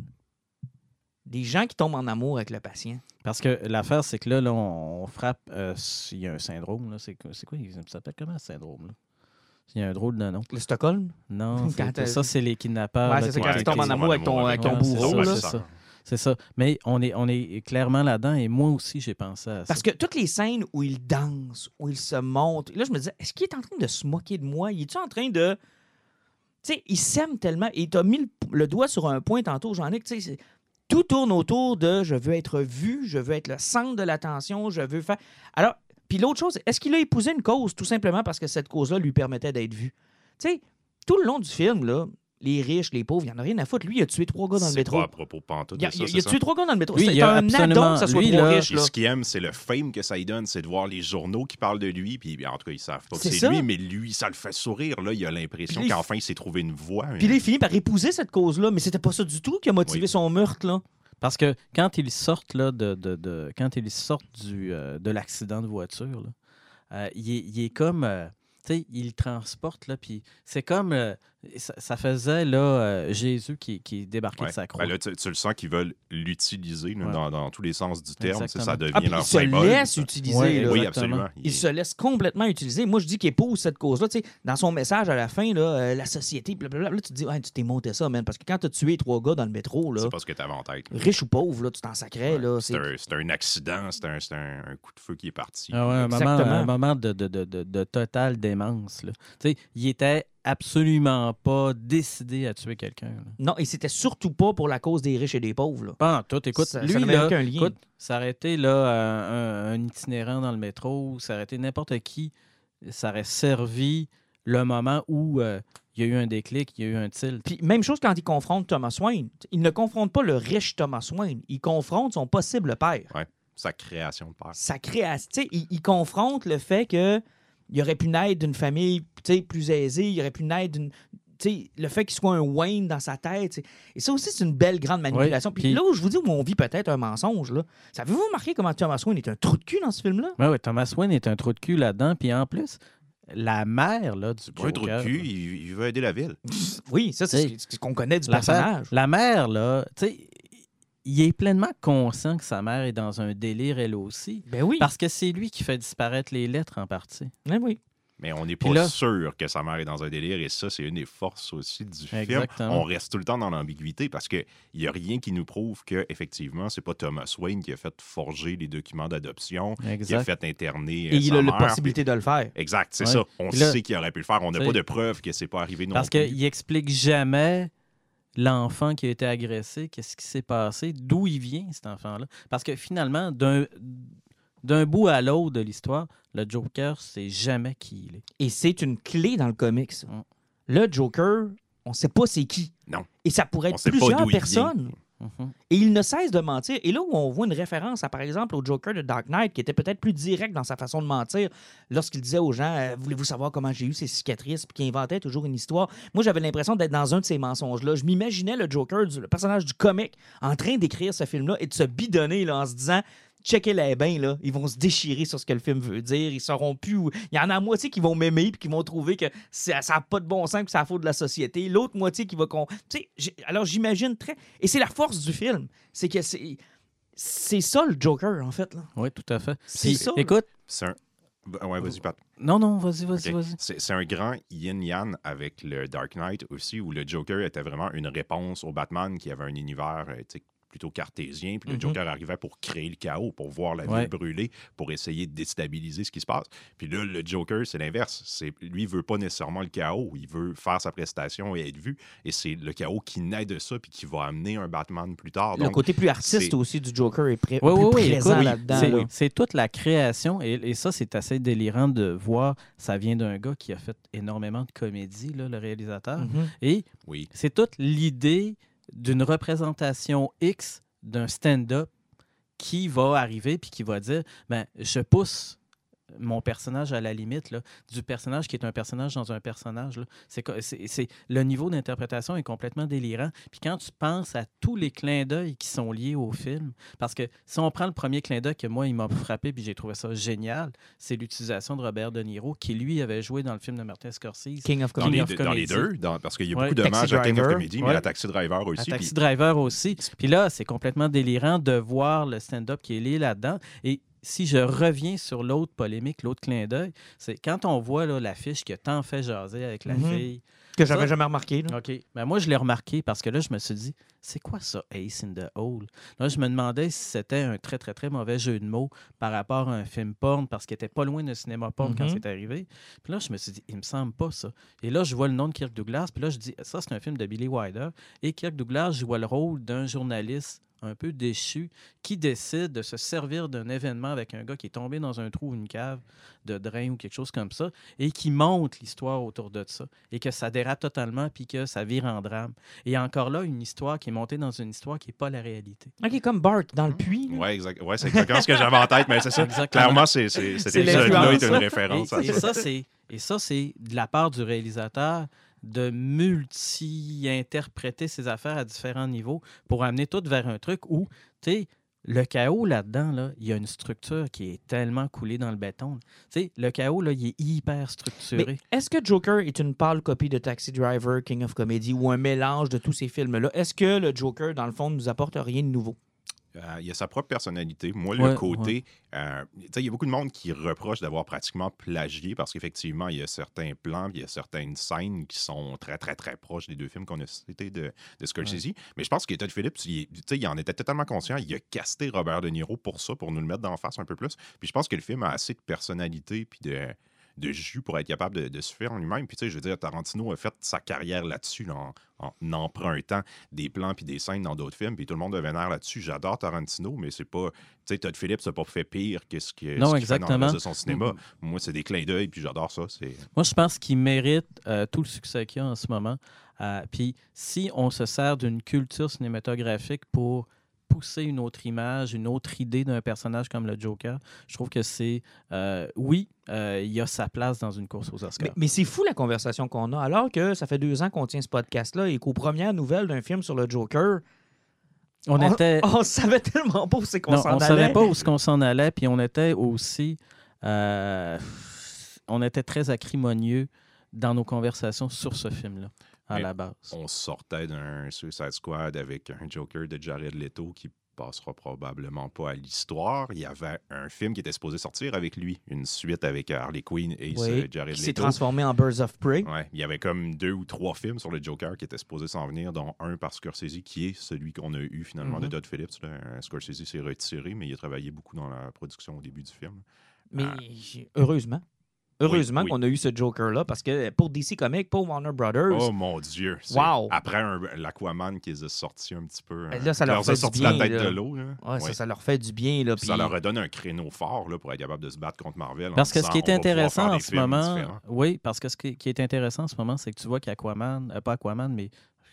Des gens qui tombent en amour avec le patient. Parce que l'affaire, c'est que là, là, on, on frappe. euh, il y a un syndrome. C'est quoi, quoi? Ça s'appelle comment ce syndrome? Là? Il y a un drôle de nom. Le Stockholm? Non, Quand, ça, c'est les kidnappeurs. Ouais, c'est ça, quand tu tombes en amour avec ton, avec ton bourreau. c'est ça. C'est ça. Mais on est, on est clairement là-dedans et moi aussi, j'ai pensé à ça. Parce que toutes les scènes où il danse, où il se monte, là, je me disais, est-ce qu'il est en train de se moquer de moi? Il est-tu en train de. Tu sais, il s'aime tellement. Et tu as mis le, le doigt sur un point tantôt, Jean-Nic. Tu sais, tout tourne autour de je veux être vu, je veux être le centre de l'attention, je veux faire. Alors, puis l'autre chose, est-ce qu'il a épousé une cause tout simplement parce que cette cause-là lui permettait d'être vu? Tu sais, tout le long du film, là, les riches, les pauvres, il n'y en a rien à foutre. Lui, il a tué trois gars dans le C'est métro. pas à propos pantoute Il a, de ça, il a- c'est il a ça? tué trois gars dans le métro. C'est il a un absolument- que ça soit lui, trois là, riches. Puis Là. ce qu'il aime, c'est le fame que ça lui donne, c'est de voir les journaux qui parlent de lui. Puis en tout cas, ils savent pas que C'est c'est lui, mais lui, ça le fait sourire. Là, il a l'impression qu'enfin, il s'est trouvé une voie. Puis là, il finit par épouser cette cause-là, mais c'était pas ça du tout qui a motivé Oui. son meurtre, là. Parce que quand ils sortent là, de, de- quand ils sortent du, euh, de l'accident de voiture, là, euh, il, est, il est comme. euh, tu sais, il transporte, là, puis c'est comme. Ça, ça faisait là, euh, Jésus qui, qui débarquait Ouais. de sa croix. Ben là, tu, tu le sens qu'ils veulent l'utiliser Ouais. dans, dans tous les sens du terme. tu sais, Ça devient Ah, leur il se symbole. laisse ça. utiliser, Ouais, là. Oui, absolument. Il se laisse complètement utiliser. Moi, je dis qu'il épouse cette cause-là. Tu sais, dans son message à la fin, là, euh, la société, blablabla, là, tu te dis, tu t'es monté ça, man. Parce que quand tu as tué trois gars dans le métro, là, C'est pas ce que tu avais en tête. là. riche ou pauvre, là, tu t'en sacrais. Ouais. là. C'est C'est- un, c'est un accident, c'est un, c'est un- un coup de feu qui est parti. Ah ouais, un moment, Exactement. un moment de, de, de, de, de totale démence. Là. Tu sais, il était absolument pas décidé à tuer quelqu'un. Non, et c'était surtout pas pour la cause des riches et des pauvres. Là. Pas en tout. Écoute, Ça- lui, n'avait là, aucun lien. écoute, ça aurait été là, un, un itinérant dans le métro, ça aurait été n'importe qui, ça aurait servi le moment où euh, il y a eu un déclic, il y a eu un tilt. Puis même chose quand il confronte Thomas Wayne. Il ne confronte pas le riche Thomas Wayne. Il confronte son possible père. Sa création de père. sa création. Tu sais, il, il confronte le fait que il aurait pu naître d'une famille tu sais, plus aisée, il aurait pu naître d'une. tu sais, le fait qu'il soit un Wayne dans sa tête. Et ça aussi, c'est une belle grande manipulation. Puis puis- là où je vous dis où on vit peut-être un mensonge, là, savez-vous remarqué comment Thomas Wayne est un trou de cul dans ce film-là? Ouais, Thomas Wayne est un trou de cul là-dedans. Puis en plus, la mère là, du Pas un trou de Joker, cul, il, il veut aider la ville. Oui, ça, c'est ce qu'on connaît du la, personnage. la mère, là, tu sais, il est pleinement conscient que sa mère est dans un délire, elle aussi. Ben oui. Parce que c'est lui qui fait disparaître les lettres en partie. Ben oui. Mais on n'est pas là- sûr que sa mère est dans un délire et ça, c'est une des forces aussi du film. Exactement. On reste tout le temps dans l'ambiguïté parce qu'il n'y a rien qui nous prouve que effectivement, c'est pas Thomas Wayne qui a fait forger les documents d'adoption, qui a fait interner euh, Et il sa a la possibilité de le faire. Exact, c'est Ouais. ça. On là, sait qu'il aurait pu le faire. On n'a pas de preuve que c'est pas arrivé non Parce plus. qu'il explique jamais l'enfant qui a été agressé, qu'est-ce qui s'est passé, d'où il vient, cet enfant-là? Parce que finalement, d'un d'un bout à l'autre de l'histoire, le Joker, c'est jamais qui il est. Et c'est une clé dans le comics. Mm. Le Joker, on ne sait pas c'est qui. Non. Et ça pourrait être sait plusieurs personnes. Et il ne cesse de mentir. Et là où on voit une référence à, par exemple, au Joker de Dark Knight, qui était peut-être plus direct dans sa façon de mentir, lorsqu'il disait aux gens euh, Voulez-vous savoir comment j'ai eu ces cicatrices Puis qui inventait toujours une histoire. Moi, j'avais l'impression d'être dans un de ces mensonges-là. Je m'imaginais le Joker, le personnage du comic, en train d'écrire ce film-là et de se bidonner là, en se disant Checkez les bains, là. Ils vont se déchirer sur ce que le film veut dire. Ils sauront plus. où- Il y en a la moitié qui vont m'aimer puis qui vont trouver que ça n'a pas de bon sens que la faute de la société. L'autre moitié qui va. con- Tu sais, j'ai- alors j'imagine très. Et c'est la force du film. C'est que c'est. C'est ça le Joker, en fait. Là. Oui, tout à fait. C'est ça. Écoute, C'est un... Ben, Ouais, vas-y, Pat. non, non, vas-y, vas-y, vas-y. C'est c'est un grand yin-yang avec le Dark Knight aussi, où le Joker était vraiment une réponse au Batman qui avait un univers euh, tu sais, plutôt cartésien, puis le Mhm. Joker arrivait pour créer le chaos, pour voir la ville Ouais. brûler, pour essayer de déstabiliser ce qui se passe. Puis là, le Joker, c'est l'inverse. C'est Lui, il veut pas nécessairement le chaos, il veut faire sa prestation et être vu. Et c'est le chaos qui naît de ça, puis qui va amener un Batman plus tard. Le Donc, côté plus artiste c'est- aussi du Joker est pré- Oui, plus oui, oui, présent là-dedans. c'est- là. Toute la création, et, et ça, c'est assez délirant de voir. Ça vient d'un gars qui a fait énormément de comédie, là, le réalisateur. Mhm. Et oui. c'est toute l'idée d'une représentation X d'un stand-up qui va arriver puis qui va dire ben je pousse mon personnage à la limite là, du personnage qui est un personnage dans un personnage. là. C'est, co- c'est, c'est- le niveau d'interprétation est complètement délirant. Puis quand tu penses à tous les clins d'œil qui sont liés au film, parce que si on prend le premier clin d'œil que moi, il m'a frappé puis j'ai trouvé ça génial, c'est l'utilisation de Robert De Niro, qui lui avait joué dans le film de Martin Scorsese. King of Dans Comedy. les, dans les deux, dans- parce qu'il y a Ouais. beaucoup d'hommages à King of. Comedy, mais Ouais. à Taxi Driver aussi. À puis- Taxi Driver aussi. Puis là, c'est complètement délirant de voir le stand-up qui est lié là-dedans. Et si je reviens sur l'autre polémique, l'autre clin d'œil, c'est quand on voit l'affiche qui a tant fait jaser avec la Mhm. fille. Que j'avais jamais remarqué. là. OK. Ben moi, je l'ai remarqué parce que là, je me suis dit, c'est quoi ça, Ace in the Hole? Là, je me demandais si c'était un très, très, très mauvais jeu de mots par rapport à un film porn parce qu'il était pas loin d'un cinéma porn quand Mhm. c'est arrivé. Puis là, je me suis dit, il me semble pas ça. Et là, je vois le nom de Kirk Douglas. Puis là, je dis, ça, c'est un film de Billy Wilder. Et Kirk Douglas joue le rôle d'un journaliste un peu déchu qui décide de se servir d'un événement avec un gars qui est tombé dans un trou ou une cave de drain ou quelque chose comme ça et qui monte l'histoire autour de ça et que ça dérape totalement puis que ça vire en drame. Et encore là, une histoire qui est montée dans une histoire qui n'est pas la réalité. OK, comme Bart dans le puits. Ouais, exact- ouais, c'est exactement ce que j'avais en tête, mais c'est ça. Exactement. Clairement, c'est, c'est, cet C'est épisode-là est une référence à et ça. ça, c'est et ça, c'est de la part du réalisateur de multi-interpréter ses affaires à différents niveaux pour amener tout vers un truc où, tu sais, le chaos là-dedans, là, il y a une structure qui est tellement coulée dans le béton. Tu sais, le chaos, là, il est hyper structuré. Est-ce que Joker est une pâle copie de Taxi Driver, King of Comedy ou un mélange de tous ces films-là? Est-ce que le Joker, dans le fond, ne nous apporte rien de nouveau? Euh, il a sa propre personnalité. Moi, Ouais, le côté. euh, il y a beaucoup de monde qui reproche d'avoir pratiquement plagié parce qu'effectivement, il y a certains plans, il y a certaines scènes qui sont très, très, très proches des deux films qu'on a cités de, de Scorsese. Mais je pense que Todd Phillips, il, il en était totalement conscient. Il a casté Robert De Niro pour ça, pour nous le mettre d'en face un peu plus. Puis je pense que le film a assez de personnalité, puis de de jus pour être capable de, de se faire en lui-même. Puis, tu sais, je veux dire, Tarantino a fait sa carrière là-dessus, là, en, en empruntant des plans puis des scènes dans d'autres films, puis tout le monde a vénère là-dessus. J'adore Tarantino, mais c'est pas. Tu sais, Todd Phillips n'a pas fait pire que ce qu'il fait dans le reste de son cinéma. Moi, c'est des clins d'œil, puis j'adore ça. C'est... Moi, je pense qu'il mérite euh, tout le succès qu'il y a en ce moment. Euh, Puis, si on se sert d'une culture cinématographique pour pousser une autre image, une autre idée d'un personnage comme le Joker, je trouve que c'est, euh, oui, euh, il y a sa place dans une course aux Oscars. Mais, mais c'est fou la conversation qu'on a, alors que ça fait deux ans qu'on tient ce podcast-là et qu'aux premières nouvelles d'un film sur le Joker, on, était... on savait tellement pas où c'est qu'on s'en on allait. savait pas où ce qu'on s'en allait, puis on était aussi, euh, on était très acrimonieux dans nos conversations sur ce film-là, à Mais la base. On sortait d'un Suicide Squad avec un Joker de Jared Leto qui passera probablement pas à l'histoire. Il y avait un film qui était supposé sortir avec lui, une suite avec Harley Quinn et Oui, Jared qui s'est Leto. transformé en Birds of Prey. Ouais, il y avait comme deux ou trois films sur le Joker qui étaient supposés s'en venir, dont un par Scorsese, qui est celui qu'on a eu finalement de Mhm. Todd Phillips. là. Euh, Scorsese s'est retiré, mais il a travaillé beaucoup dans la production au début du film. Mais j'ai- heureusement. Heureusement oui. qu'on a eu ce Joker-là, parce que pour DC Comics, pour Warner Brothers, Oh mon Dieu! Wow! Après l'Aquaman qui les a sortis un petit peu. Là, ça leur a fait du sorti bien, la tête là. de l'eau. là. ouais, Ouais. ça, ça leur fait du bien. Là, Puis ça leur redonne un créneau fort là, pour être capable de se battre contre Marvel. Parce que ce qui est intéressant en ce moment, différents. oui, parce que ce qui est intéressant en ce moment, c'est que tu vois qu'Aquaman, euh, pas Aquaman, mais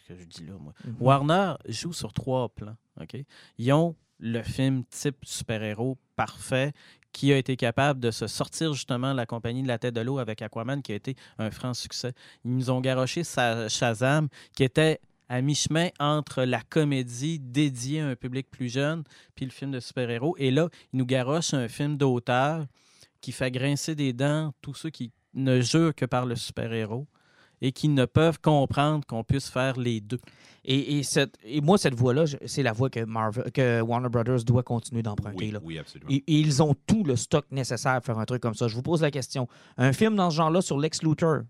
ce que je dis là, moi, Mhm. Warner joue sur trois plans. ok? Ils ont le film type super-héros parfait qui a été capable de se sortir justement de la compagnie de la tête de l'eau avec Aquaman qui a été un franc succès. Ils nous ont garoché Shazam qui était à mi-chemin entre la comédie dédiée à un public plus jeune puis le film de super-héros. Et là, ils nous garochent un film d'auteur qui fait grincer des dents tous ceux qui ne jurent que par le super-héros et qui ne peuvent comprendre qu'on puisse faire les deux. Et, et, cette- et moi, cette voie-là, c'est la voie que, Marvel, que Warner Brothers doit continuer d'emprunter. Oui, là. oui, absolument. Et, et ils ont tout le stock nécessaire pour faire un truc comme ça. Je vous pose la question. Un film dans ce genre-là sur Lex Luthor,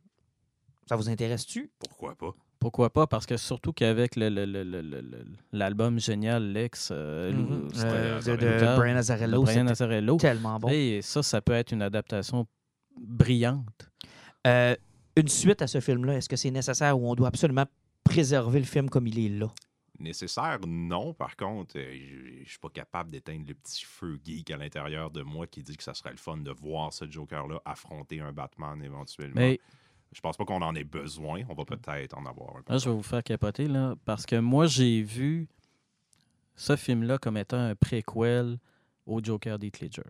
ça vous intéresse-tu? Pourquoi pas? Pourquoi pas? Parce que surtout qu'avec le- le- le- le- le- le- l'album génial Lex euh, Mhm. c'était- Euh, de, de Brian de Azzarello, Brian tellement bon. Et ça, ça peut être une adaptation brillante. Euh, une suite à ce film-là, est-ce que c'est nécessaire ou on doit absolument préserver le film comme il est là? Nécessaire, non. Par contre, euh, je je suis pas capable d'éteindre le petit feu geek à l'intérieur de moi qui dit que ça serait le fun de voir ce Joker-là affronter un Batman éventuellement. Mais Je pense pas qu'on en ait besoin. On va peut-être en avoir un peu. là, je vais vous faire capoter, là, parce que moi, j'ai vu ce film-là comme étant un préquel au Joker d'Heath Ledger.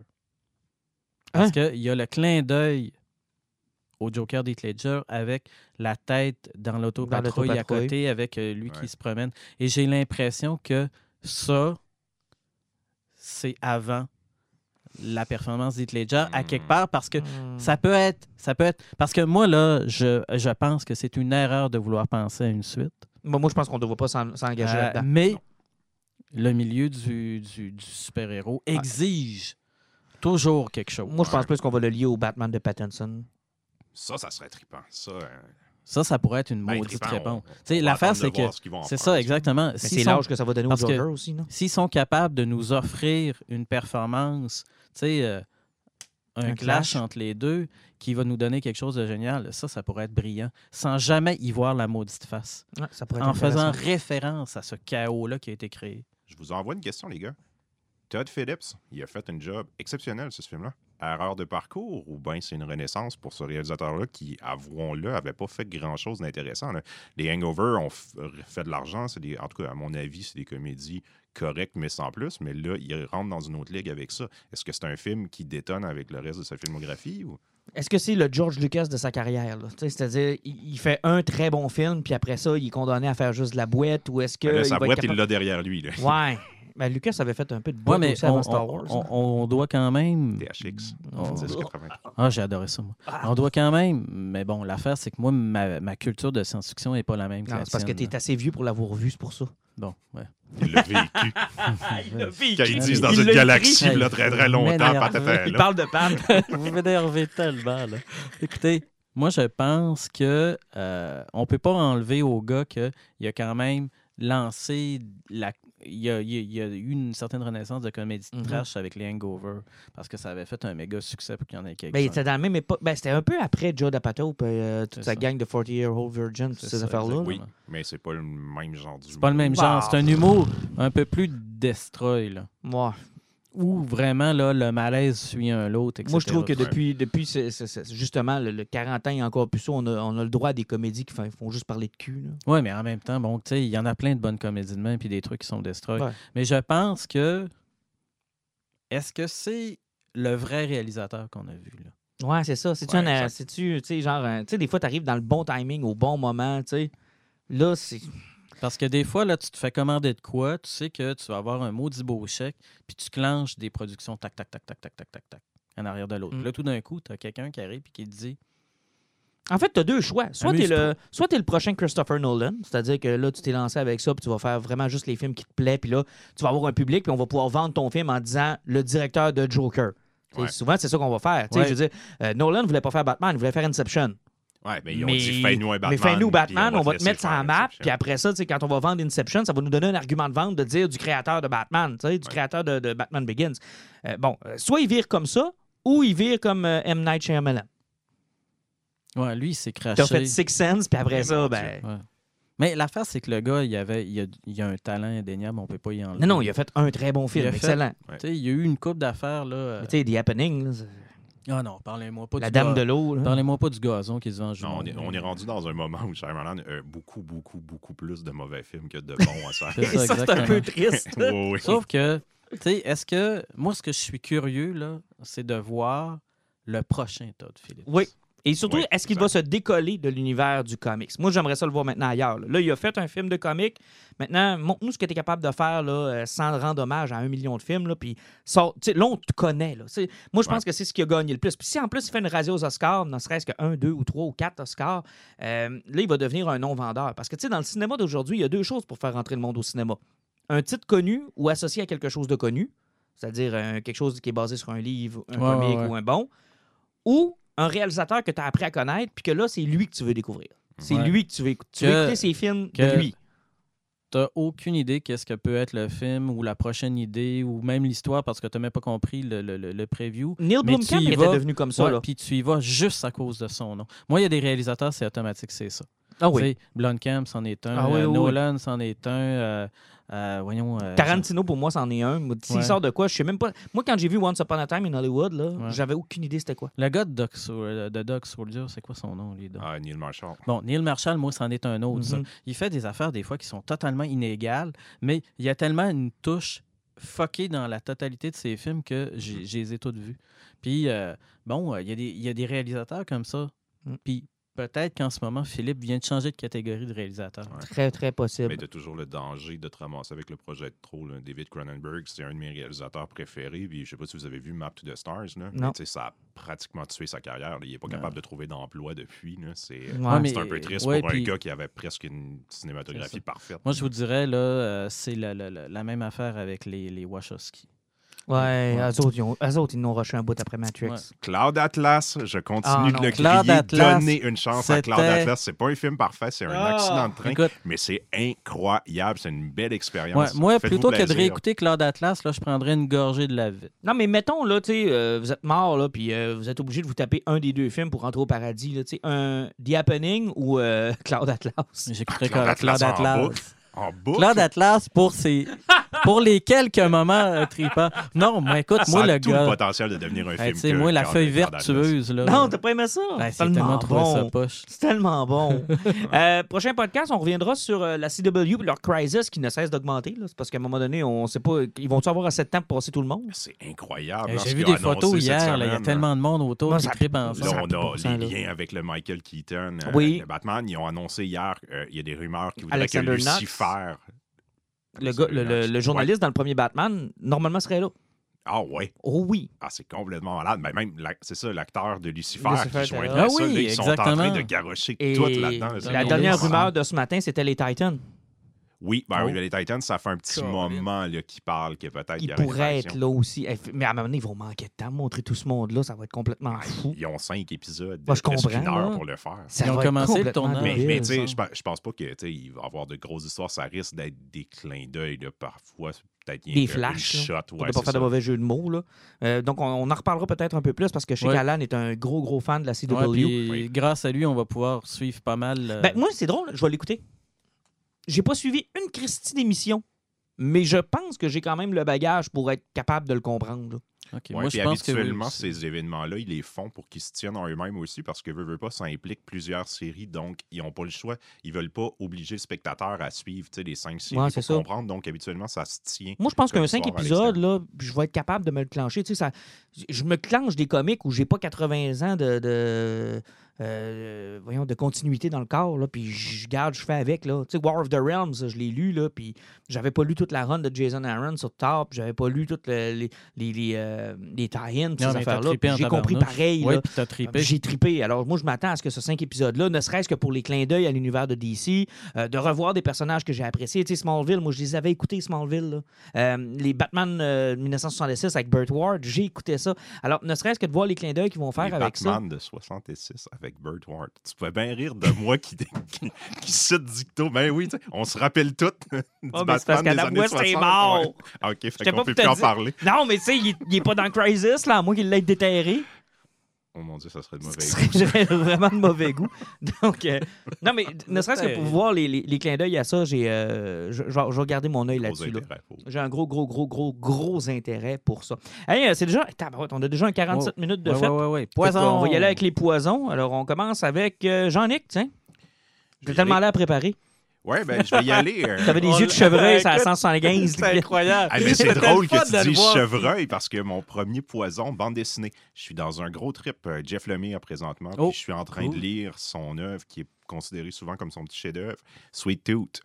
Parce Hein? qu'il y a le clin d'œil au Joker d'Heath Ledger avec la tête dans l'autopatrouille à côté, avec euh, lui Ouais. qui se promène. Et j'ai l'impression que ça, c'est avant la performance d'Heath Ledger, à quelque Hmm. part, parce que Hmm. ça peut être. Ça peut être. Parce que moi, là, je, je pense que c'est une erreur de vouloir penser à une suite. Moi, moi, je pense qu'on ne devrait pas s'en- s'engager Euh, là-dedans. mais le milieu du, du- du super-héros exige toujours quelque chose. Moi, je pense plus qu'on va le lier au Batman de Pattinson. Ça, ça serait trippant. Ça, euh, Ça, ça pourrait être une ben, maudite trippant, réponse. L'affaire, c'est que. ce C'est ça, exactement. C'est sont- l'âge que ça va donner au parce que- Joker aussi. Non? S'ils sont capables de nous offrir une performance, tu sais, euh, un, Un clash, clash? entre les deux qui va nous donner quelque chose de génial, ça, ça pourrait être brillant, sans jamais y voir la maudite face. Ouais, ça pourrait être En faisant référence à ce chaos-là qui a été créé. Je vous envoie une question, les gars. Todd Phillips, il a fait un job exceptionnel sur ce film-là. Erreur de parcours ou bien c'est une renaissance pour ce réalisateur-là qui, avouons-le, avait pas fait grand-chose d'intéressant. Les Hangover ont fait de l'argent. c'est En tout cas, à mon avis, c'est des comédies correctes, mais sans plus. Mais là, il rentre dans une autre ligue avec ça. Est-ce que c'est un film qui détonne avec le reste de sa filmographie? Ou... Est-ce que c'est le George Lucas de sa carrière? C'est-à-dire, il fait un très bon film, puis après ça, il est condamné à faire juste de la boîte, ou est-ce que. Ben là, il sa boîte, il l'a derrière lui. Là. Ouais. Ben, Lucas avait fait un peu de Ouais, boîte mais aussi on, avant Star on- Wars. on- hein. on doit quand même. THX. Oh. 1083. Ah, j'ai adoré ça, moi. On doit quand même. Mais bon, l'affaire, c'est que moi, ma, ma culture de science-fiction n'est pas la même que Non, la c'est parce que tu es assez vieux pour l'avoir vu, c'est pour ça. Bon, ouais. Il l'a vécu. il l'a vécu. Quand ils disent dans Il une l'a galaxie, écrit. là, très très longtemps, patata, Il parle de Pat. Vous m'énervez tellement, là. Écoutez, moi, je pense que euh, on peut pas enlever au gars qu'il a quand même lancé la. Il y, a, il y a- il y a eu une certaine renaissance de comédie de Mhm. trash avec les Hangover parce que ça avait fait un méga succès pour qu'il y en ait quelques Ben, il était dans la même époque. Ben, c'était un peu après Joe D'Apato et euh, toute C'est sa ça. gang de 40 Year Old Virgin, toutes ces affaires-là. Oui, mais c'est pas le même genre d'humour. C'est pas le même genre. C'est un humour un peu plus destroy, là. Ouais. Où vraiment, là, le malaise suit un l'autre. Moi, je trouve que depuis, depuis c'est- c'est- c'est- justement le, le 40 ans et encore plus ça, on a, on a le droit à des comédies qui font, font juste parler de cul. Oui, mais en même temps, bon, tu sais, il y en a plein de bonnes comédies de main puis des trucs qui sont destroy. Ouais. Mais je pense que. Est-ce que c'est le vrai réalisateur qu'on a vu, là? Ouais, c'est ça. C'est-tu, Ouais, un- c'est-tu, genre, tu sais, des fois, tu arrives dans le bon timing, au bon moment, tu sais. Là, c'est. Parce que des fois, là, tu te fais commander de quoi, tu sais que tu vas avoir un maudit beau chèque, puis tu clenches des productions tac, tac, tac, tac, tac, tac, tac, tac, en arrière de l'autre. Mm. Là, tout d'un coup, tu as quelqu'un qui arrive et qui te dit En fait, tu as deux choix. Soit tu es, le, soit t'es le prochain Christopher Nolan, c'est-à-dire que là, tu t'es lancé avec ça, puis tu vas faire vraiment juste les films qui te plaisent, puis là, tu vas avoir un public, puis on va pouvoir vendre ton film en disant le directeur de Joker. Ouais. Souvent, c'est ça qu'on va faire. Ouais. Je veux dire, euh, Nolan ne voulait pas faire Batman, il voulait faire Inception. Ouais, mais ils ont mais, dit fais-nous un Batman. mais fais-nous puis Batman, on va te mettre la faire map, puis après ça, quand on va vendre Inception, ça va nous donner un argument de vente de dire du créateur de Batman, tu sais, du Ouais. créateur de, de Batman Begins. Euh, bon, euh, soit il vire comme ça, ou il vire comme euh, M. Night Shyamalan. Ouais, lui, il s'est craché. Tu as fait Six Sense, puis après ça, ben. Ouais. Mais l'affaire, c'est que le gars, il, avait, il, a, il a un talent indéniable, on peut pas y enlever. Non, non, il a fait un très bon film, Il a fait- excellent. Tu sais, il y a eu une coupe d'affaires, là. euh, Mais sais, The Happening, là, Ah non, parlez-moi pas La du Dame de l'eau. là. Parlez-moi pas du gazon qui se vend en Non, on, est, jumeau. on est rendu dans un moment où Shyamalan a beaucoup, beaucoup, beaucoup plus de mauvais films que de bons à ça. C'est ça, c'est un peu triste. Oui, oui. Sauf que, tu sais, est-ce que. Moi, ce que je suis curieux, là, c'est de voir le prochain Todd Phillips. Oui. Et surtout, Oui, est-ce qu'il va se décoller de l'univers du comics? Moi, j'aimerais ça le voir maintenant ailleurs. Là, Là, il a fait un film de comics. Maintenant, montre-nous ce que tu es capable de faire là, euh, sans rendre hommage à un million de films. Là, puis sort- là, on te connaît. Là. Moi, je pense Ouais. que c'est ce qui a gagné le plus. Puis si en plus, il fait une radio aux Oscars, ne serait-ce que un, deux ou trois ou quatre Oscars, euh, là, il va devenir un non-vendeur. Parce que tu sais, dans le cinéma d'aujourd'hui, il y a deux choses pour faire rentrer le monde au cinéma. Un titre connu ou associé à quelque chose de connu, c'est-à-dire euh, quelque chose qui est basé sur un livre, un Ouais, comic ouais. ou un bon, ou un réalisateur que tu as appris à connaître, puis que là, c'est lui que tu veux découvrir. C'est Ouais. lui que tu veux écouter. Tu veux écouter ses films que- de lui. T'as aucune idée qu'est-ce que peut être le film ou la prochaine idée ou même l'histoire parce que t'as même pas compris le, le, le- preview. Neil Blomkamp était devenu comme ça. Puis tu y vas juste à cause de son nom. Moi, il y a des réalisateurs, c'est automatique, c'est ça. Ah oui. Blomkamp, c'en est un. Ah oui, euh, oui. Nolan, c'en est un. euh, euh, voyons. euh, Tarantino, pour moi, c'en est un. S'il Ouais. sort de quoi, je sais même pas. Moi, quand j'ai vu Once Upon a Time in Hollywood, là, Ouais. j'avais aucune idée c'était quoi. Le gars de Doc, euh, de Doc Soldier, c'est quoi son nom, lui? donc? Ah, Neil Marshall. Bon, Neil Marshall, moi, c'en est un autre. ça. Mhm. Il fait des affaires, des fois, qui sont totalement inégales, mais il y a tellement une touche fuckée dans la totalité de ses films que j'ai- je les ai toutes vues. Puis, euh, bon, il y, a des- il y a des réalisateurs comme ça. Mm. Puis, peut-être qu'en ce moment, Philippe vient de changer de catégorie de réalisateur. Ouais. Très, très possible. Mais tu as toujours le danger de te ramasser avec le projet de trop. là. David Cronenberg, c'est un de mes réalisateurs préférés. Puis je sais pas si vous avez vu Map to the Stars. Là, mais Non. tu sais, ça a pratiquement tué sa carrière. là. Il n'est pas capable de trouver d'emploi depuis. C'est Ouais. Mais- un peu triste ouais, pour puis- un gars qui avait presque une cinématographie parfaite. Moi, je vous dirais, là, euh, c'est la, la- la- la même affaire avec les, les Wachowski. Ouais, Ouais. eux autres, ils ont- eux autres, ils nous ont rushé un bout après Matrix. Ouais. Cloud Atlas, je continue Ah, de le Cloud crier. Atlas, Donnez une chance à Cloud Atlas. C'est pas un film parfait, c'est un Ah, accident de train. Écoute, Mais c'est incroyable. C'est une belle expérience. ouais, moi, plutôt que de réécouter Claude Atlas, là, je prendrais une gorgée de la vie. Non, mais mettons, là, tu sais, euh, vous êtes mort, là, puis euh, vous êtes obligé de vous taper un des deux films pour rentrer au paradis, là, tu sais, un The Happening ou euh, Cloud Atlas. J'écouterais Claude Claude Atlas Atlas. en boucle. En boucle. Claude Atlas pour ses pour les quelques moments euh, tripants. Non, mais écoute, Ça moi a le tout le gars, potentiel de devenir un hey, film. tu sais, que moi la feuille vertueuse là. Non, t'as pas aimé ça? C'est tellement bon. C'est tellement bon. Euh, prochain podcast, on reviendra sur euh, la CW et leur crisis qui ne cesse d'augmenter. là. C'est parce qu'à un moment donné, on sait pas, ils vont-tu avoir assez de temps pour passer tout le monde? C'est incroyable. J'ai vu des photos hier, là, il y a tellement de monde autour Non, qui Là, on a les liens avec le Michael Keaton, euh, Oui. le Batman. Ils ont annoncé hier, euh, il y a des rumeurs qui voudraient que Knox. Le, gars, le, le- le journaliste dans le premier Batman, normalement, serait là. Ah ouais, Oh oui. ah, c'est complètement malade. Mais même, c'est ça, l'acteur de Lucifer, Lucifer qui joindrait ça, Ah oui, là, ils sont en exactement. train de garrocher tout là-dedans. la dernière rumeur de ce matin, c'était les Titans. Oui, ben Oh. oui, les Titans, ça fait un petit moment là, qui parle que peut-être il Ils pourraient être là aussi. Eh, Mais à un moment donné, ils vont manquer de temps. Montrer tout ce monde-là, ça va être complètement fou. Ils ont cinq épisodes Moi, je comprends, une heure pour le faire. Ça Ils ont va être commencé le complètement tournage. Mais, tu sais, je pense- pas que tu sais, il va y avoir de grosses histoires. Ça risque d'être des clins d'œil parfois. Des flashs, là, shot, Pour ouais, ne pas faire de mauvais jeu de mots. Là. Euh, donc, on, on en reparlera peut-être un peu plus parce que sais Ouais. qu'Alan est un gros, gros fan de la CW. Ouais, puis Oui. grâce à lui, on va pouvoir suivre pas mal. euh, Ben, moi, c'est drôle, je vais l'écouter. J'ai pas suivi une Christie d'émission, mais je pense que j'ai quand même le bagage pour être capable de le comprendre. là. ok, Ouais, moi, puis je pense que oui habituellement, ces événements-là, ils les font pour qu'ils se tiennent en eux-mêmes aussi, parce que veut, veut pas, ça implique plusieurs séries, donc ils n'ont pas le choix. Ils veulent pas obliger le spectateur à suivre tu sais, les cinq séries Ouais, pour ça. comprendre, donc habituellement, ça se tient. Moi, je pense Comme qu'un 5 histoire à épisodes, là, je vais être capable de me le clencher. Tu sais, ça, je me clenche des comiques où j'ai pas 80 ans de, de, euh, voyons, de continuité dans le corps, là, puis je garde, je fais avec. Là. Tu sais, War of the Realms, je l'ai lu, là, puis j'avais pas lu toute la run de Jason Aaron sur Top, j'avais pas lu toutes le- les, les, les, euh, les tie-ins, ces affaires-là. J'ai compris pareil. Oui, puis t'as. J'ai trippé. Alors, moi, je m'attends à ce que ce cinq épisodes-là, ne serait-ce que pour les clins d'œil à l'univers de DC, euh, de revoir des personnages que j'ai appréciés. Tu sais, Smallville, moi, je les avais écoutés, Smallville. là. Euh, les Batman euh, 1966 avec Burt Ward, j'ai écouté ça. Alors, ne serait-ce que de voir les clins d'œil qu'ils vont faire Les avec ça. Batman de 66 avec Burt Ward. Tu pouvais bien rire de moi qui, qui, qui cite Dicto. Ben oui, on se rappelle tout du Oh, mais c'est parce qu'Adam West est 60. mort. Ouais. Ah, OK, fait qu'on peut plus en parler. Non, mais tu sais, il, est- il est pas dans Crisis, là, à moins qu'il l'ait déterré. Oh mon Dieu, ça serait de mauvais goût. serait vraiment de mauvais goût. Donc, euh, non, mais ne serait-ce que pour voir les, les- les clins d'œil à ça, j'ai, euh, je, je vais mon œil là-dessus. là. J'ai un gros, gros, gros, gros, gros intérêt pour ça. Hey, euh, c'est déjà. On a déjà un 47 minutes de Ouais. Fait Poison. qu'on va y aller avec les poisons. Alors, on commence avec euh, Jean-Nic, tiens. Je J'ai tellement l'air préparé. Ouais, ben je vais y aller. euh, T'avais des yeux de chevreuil, ça à Écoute, 175. C'est incroyable. Ah, mais c'est drôle que tu dises chevreuil parce que mon premier poison, bande dessinée, je suis dans un gros trip. euh, Jeff Lemire présentement, puis Oh, je suis en train de lire son œuvre qui est considérée souvent comme son petit chef-d'œuvre, Sweet Tooth.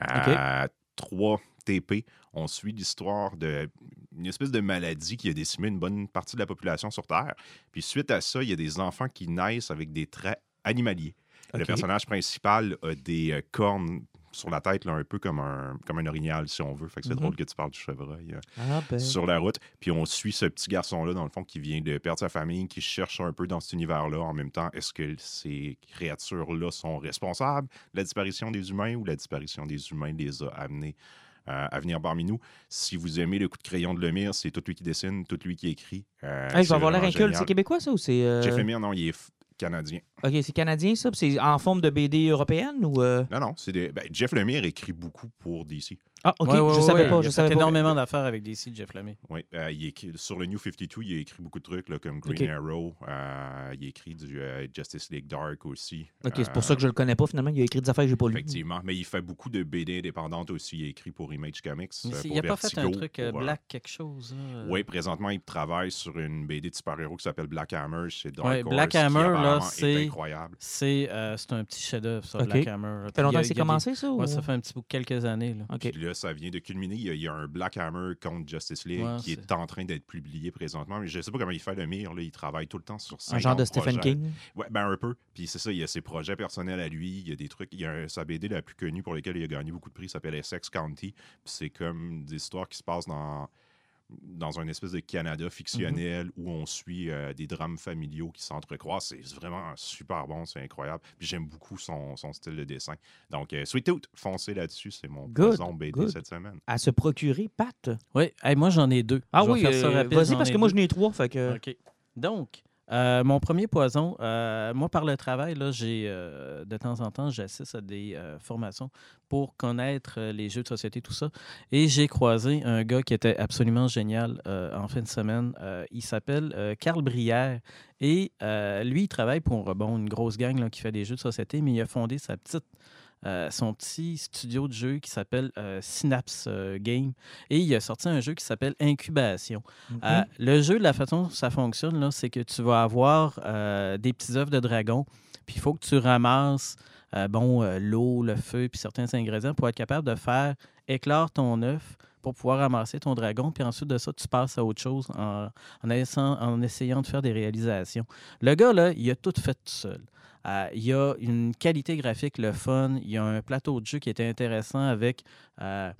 À 3 TP, on suit l'histoire d'une espèce de maladie qui a décimé une bonne partie de la population sur Terre. Puis suite à ça, il y a des enfants qui naissent avec des traits animaliers. Le personnage principal a des euh, cornes sur la tête, là, un peu comme un, comme un orignal, si on veut. Fait que c'est Mhm. drôle que tu parles du chevreuil euh, Ah, ben. sur la route. Puis on suit ce petit garçon-là, dans le fond, qui vient de perdre sa famille, qui cherche un peu dans cet univers-là. En même temps, est-ce que ces créatures-là sont responsables de la disparition des humains ou la disparition des humains les a amenés euh, à venir parmi nous? Si vous aimez le coup de crayon de Lemire, c'est tout lui qui dessine, tout lui qui écrit. Euh, Hey, je c'est vais avoir l'air inculte. C'est québécois, ça, ou c'est. Jeff Lemire, non, il est canadien. Ok, c'est canadien, ça? C'est en forme de BD européenne ou. euh? Non, non, c'est des... ben, Jeff Lemire écrit beaucoup pour DC. Ah, ok, Ouais, ouais, je savais ouais, pas. il Je a savais fait pas. énormément d'affaires avec DC, Jeff Lemay. Oui, euh, il écrit, sur le New 52, il a écrit beaucoup de trucs là, comme Green. Arrow. euh, il a écrit du euh, Justice League Dark aussi. Ok, c'est pour ça que je le connais pas finalement. Il a écrit des affaires que j'ai pas lues. Effectivement, mais il fait beaucoup de BD indépendantes aussi. Il a écrit pour Image Comics. Mais c'est- pour il a pas fait un truc pour, Black quelque chose. hein, Oui, présentement, il travaille sur une BD de super-héros qui s'appelle Black Hammer chez Dark Ouais, Horse, Black qui Hammer, là, est c'est- incroyable. C'est euh, c'est un petit chef-d'œuvre, ça. Black Hammer. Ça fait il longtemps que c'est il commencé, ça? Ouais, ça fait un petit bout quelques années. Là. Ok. Puis là, ça vient de culminer. Il y a, il y a un Black Hammer contre Justice League Ouais, qui est... en train d'être publié présentement. Mais je ne sais pas comment il fait le mire. Là. Il travaille tout le temps sur Un genre de Stephen. King? Ouais, ben un peu. Puis c'est ça, il y a ses projets personnels à lui, il y a des trucs. Il y a un- sa BD la plus connue pour laquelle il a gagné beaucoup de prix s'appelle Essex County. Puis c'est comme des histoires qui se passent dans dans un espèce de Canada fictionnel Mhm. où on suit euh, des drames familiaux qui s'entrecroisent. C'est vraiment super bon, c'est incroyable. Puis j'aime beaucoup son, son style de dessin. Donc, euh, Sweet Tooth, foncez là-dessus, c'est mon poison BD good. cette semaine. À se procurer, Pat. Oui, hey, moi j'en ai deux. Ah Je oui, euh, vas-y, j'en parce ai que moi, deux. je n'ai trois. Fait que... OK. Donc, euh, mon premier poison, euh, moi, par le travail, là, j'ai euh, de temps en temps, j'assiste à des formations pour connaître les jeux de société, tout ça. Et j'ai croisé un gars qui était absolument génial en fin de semaine. Il s'appelle Carl Brière. Et lui, il travaille pour une grosse gang qui fait des jeux de société, mais il a fondé sa petite. Euh, son petit studio de jeu qui s'appelle euh, Synapse euh, Game. Et il a sorti un jeu qui s'appelle Incubation. Le jeu, la façon dont ça fonctionne, là, c'est que tu vas avoir des petits œufs de dragon, puis il faut que tu ramasses bon, l'eau, le feu, puis certains ingrédients pour être capable de faire éclore ton œuf pour pouvoir ramasser ton dragon, puis ensuite de ça, tu passes à autre chose en, en essayant, en essayant de faire des réalisations. Le gars, là, il a tout fait tout seul. Euh, il y a une qualité graphique, le fun. Il y a un plateau de jeu qui était intéressant avec euh,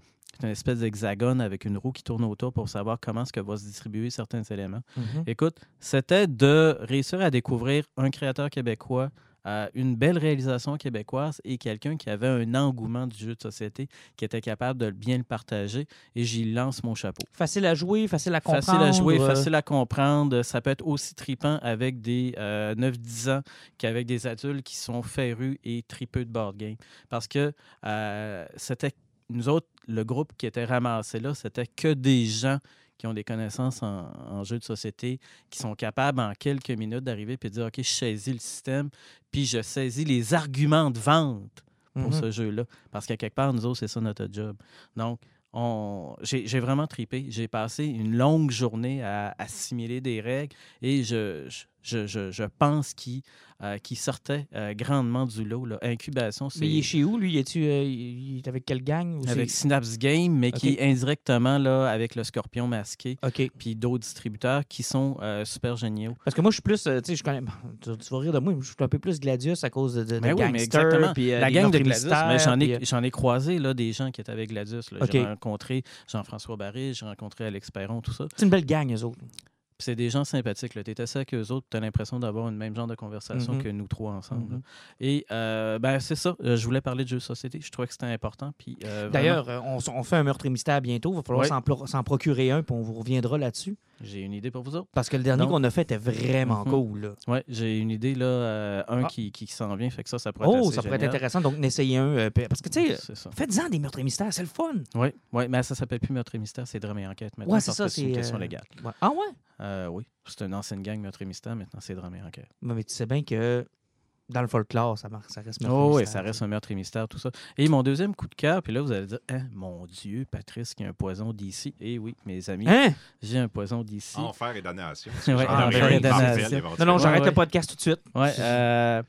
une espèce d'hexagone avec une roue qui tourne autour pour savoir comment est-ce que va se distribuer certains éléments. Mhm. Écoute, c'était de réussir à découvrir un créateur québécois, euh, une belle réalisation québécoise et quelqu'un qui avait un engouement du jeu de société, qui était capable de bien le partager. Et j'y lance mon chapeau. Facile à jouer, facile à comprendre. Facile à jouer, facile à comprendre. Ça peut être aussi tripant avec des euh, 9-10 ans qu'avec des adultes qui sont férus et tripeux de board game. Parce que euh, c'était nous autres, le groupe qui était ramassé là, c'était que des gens qui ont des connaissances en, en jeu de société, qui sont capables en quelques minutes d'arriver et de dire OK, je saisis le système, puis je saisis les arguments de vente pour mhm. ce jeu-là. Parce qu'à quelque part, nous autres, c'est ça notre job. Donc, on... j'ai j'ai vraiment tripé. J'ai passé une longue journée à assimiler des règles et je, je, je, je pense qu'il euh, qu'il sortait euh, grandement du lot. Là. Incubation, c'est Mais il est chez où, lui? Euh, il est avec quelle gang? ou avec Synapse Game, mais qui est indirectement là, avec le Scorpion masqué, OK. puis d'autres distributeurs qui sont euh, super géniaux. Parce que moi, je suis plus, tu sais, je connais, tu, tu vas rire de moi, mais je suis un peu plus Gladius à cause de, de, de Mais oui, mais gangsters, exactement. puis, la gang de Gladius, mais j'en ai, j'en ai croisé là, des gens qui étaient avec Gladius. J'ai rencontré Jean-François Barry, j'ai rencontré Alex Perron, tout ça. C'est une belle gang, eux autres. C'est des gens sympathiques. Tu es assis avec eux autres, tu as l'impression d'avoir une même genre de conversation Mhm. que nous trois ensemble. Mhm. Et euh, ben, c'est ça. Euh, Je voulais parler de jeux de société. Je trouvais que c'était important. Puis, euh, D'ailleurs, on, fait un meurtre et mystère bientôt. Il va falloir s'en pro- s'en procurer un, puis on vous reviendra là-dessus. j'ai une idée pour vous autres. Parce que le dernier qu'on a fait était vraiment Mhm. cool. Oui, j'ai une idée, là, euh, un Ah. qui, qui s'en vient. Fait que ça, ça pourrait être Oh, ça pourrait être intéressant. Donc, n'essayez un. euh, parce que, tu sais, faites-en des meurtres et mystères, c'est le fun. Oui, ouais, mais ça s'appelle plus Meurtre et Mystère, c'est Drame et Enquête maintenant. Ouais, c'est ça. C'est une question légale. ouais. Ah ouais? Euh, oui, c'est une ancienne gang Meurtre et Mystère, maintenant c'est Drame et Enquête. Mais mais tu sais bien que dans le folklore, ça, marche, ça reste meurtre Oh, oui, ça reste un meurtre et mystère, tout ça. Et mon deuxième coup de cœur, puis là, vous allez dire, Hein, mon Dieu, Patrice, qui a un poison d'ici. Eh oui, mes amis, Hein? j'ai un poison d'ici. Enfer et damnation. Ouais, Enfer et damnation. Non, non, Ouais, j'arrête ouais. le podcast tout de suite. Ouais, euh,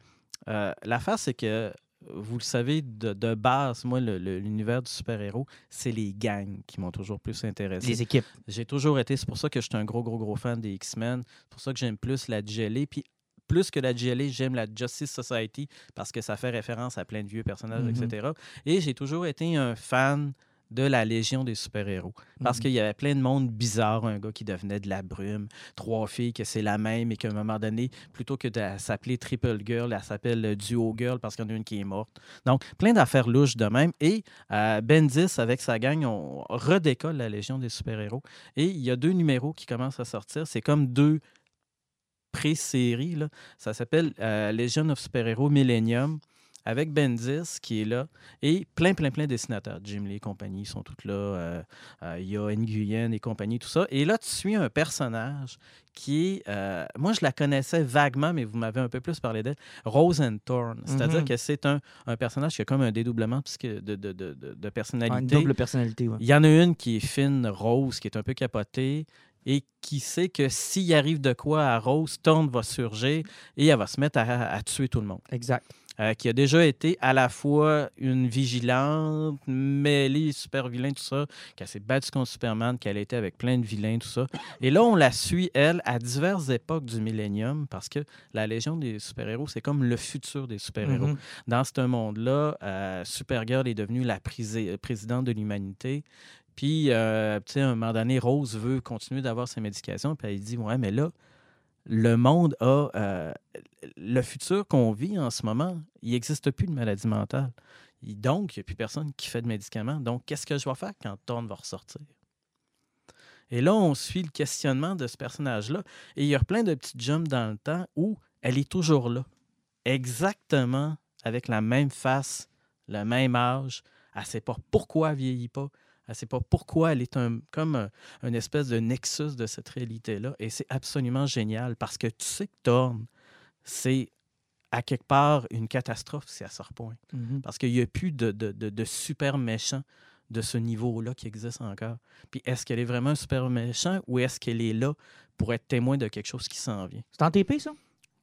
euh, l'affaire, c'est que, vous le savez, de, de base, moi, l'univers du super-héros, c'est les gangs qui m'ont toujours plus intéressé. Les équipes. J'ai toujours été, c'est pour ça que je suis un gros, gros, gros fan des X-Men. C'est pour ça que j'aime plus la gelée. Puis plus que la GLA, j'aime la Justice Society parce que ça fait référence à plein de vieux personnages, Mhm. etc. Et j'ai toujours été un fan de la Légion des super-héros. Parce Mhm. qu'il y avait plein de monde bizarre, un gars qui devenait de la brume, trois filles que c'est la même et qu'à un moment donné, plutôt que de s'appeler Triple Girl, elle s'appelle Duo Girl parce qu'il y en a une qui est morte. Donc, plein d'affaires louches de même. Et euh, Bendis, avec sa gang, on redécolle la Légion des super-héros. Et il y a deux numéros qui commencent à sortir. C'est comme deux pré-séries. Ça s'appelle euh, Legion of Super-Héros Millennium avec Bendis qui est là et plein, plein, plein de dessinateurs. Jim Lee et compagnie sont toutes là. Euh, euh, Il y a Nguyen et compagnie, tout ça. Et là, tu suis un personnage qui est. euh, moi, je la connaissais vaguement, mais vous m'avez un peu plus parlé d'elle. Rose and Thorn. C'est-à-dire Mhm. que c'est un, un personnage qui a comme un dédoublement de, de, de, de- Ah, une personnalité. double personnalité, ouais. Il y en a une qui est fine, Rose, qui est un peu capotée et qui sait que s'il arrive de quoi à Rose, Thorn va surgir et elle va se mettre à, à tuer tout le monde. Exact. Euh, qui a déjà été à la fois une vigilante, mêlée, super vilain, tout ça, qui s'est battue contre Superman, qu'elle a été avec plein de vilains, tout ça. Et là, on la suit, elle, à diverses époques du millénium, parce que la Légion des super-héros, c'est comme le futur des super-héros. Mhm. Dans ce monde-là, euh, Supergirl est devenue la présidente de l'humanité. Puis, euh, tu sais, un moment donné, Rose veut continuer d'avoir ses médications. Puis elle dit Ouais, mais là, le monde a. euh, le futur qu'on vit en ce moment, il n'existe plus de maladie mentale. Donc, il n'y a plus personne qui fait de médicaments. Donc, qu'est-ce que je vais faire quand Thorne va ressortir? Et là, on suit le questionnement de ce personnage-là. Et il y a plein de petits jumps dans le temps où elle est toujours là. Exactement avec la même face, le même âge. Elle ne sait pas pourquoi elle vieillit pas. Elle ne sait pas pourquoi elle est un, comme un, une espèce de nexus de cette réalité-là. Et c'est absolument génial parce que tu sais que Thorne, c'est à quelque part une catastrophe si elle sort point. Mhm. Parce qu'il n'y a plus de, de, de- de super méchant de ce niveau-là qui existe encore. Puis est-ce qu'elle est vraiment un super méchant ou est-ce qu'elle est là pour être témoin de quelque chose qui s'en vient? C'est en TP, ça?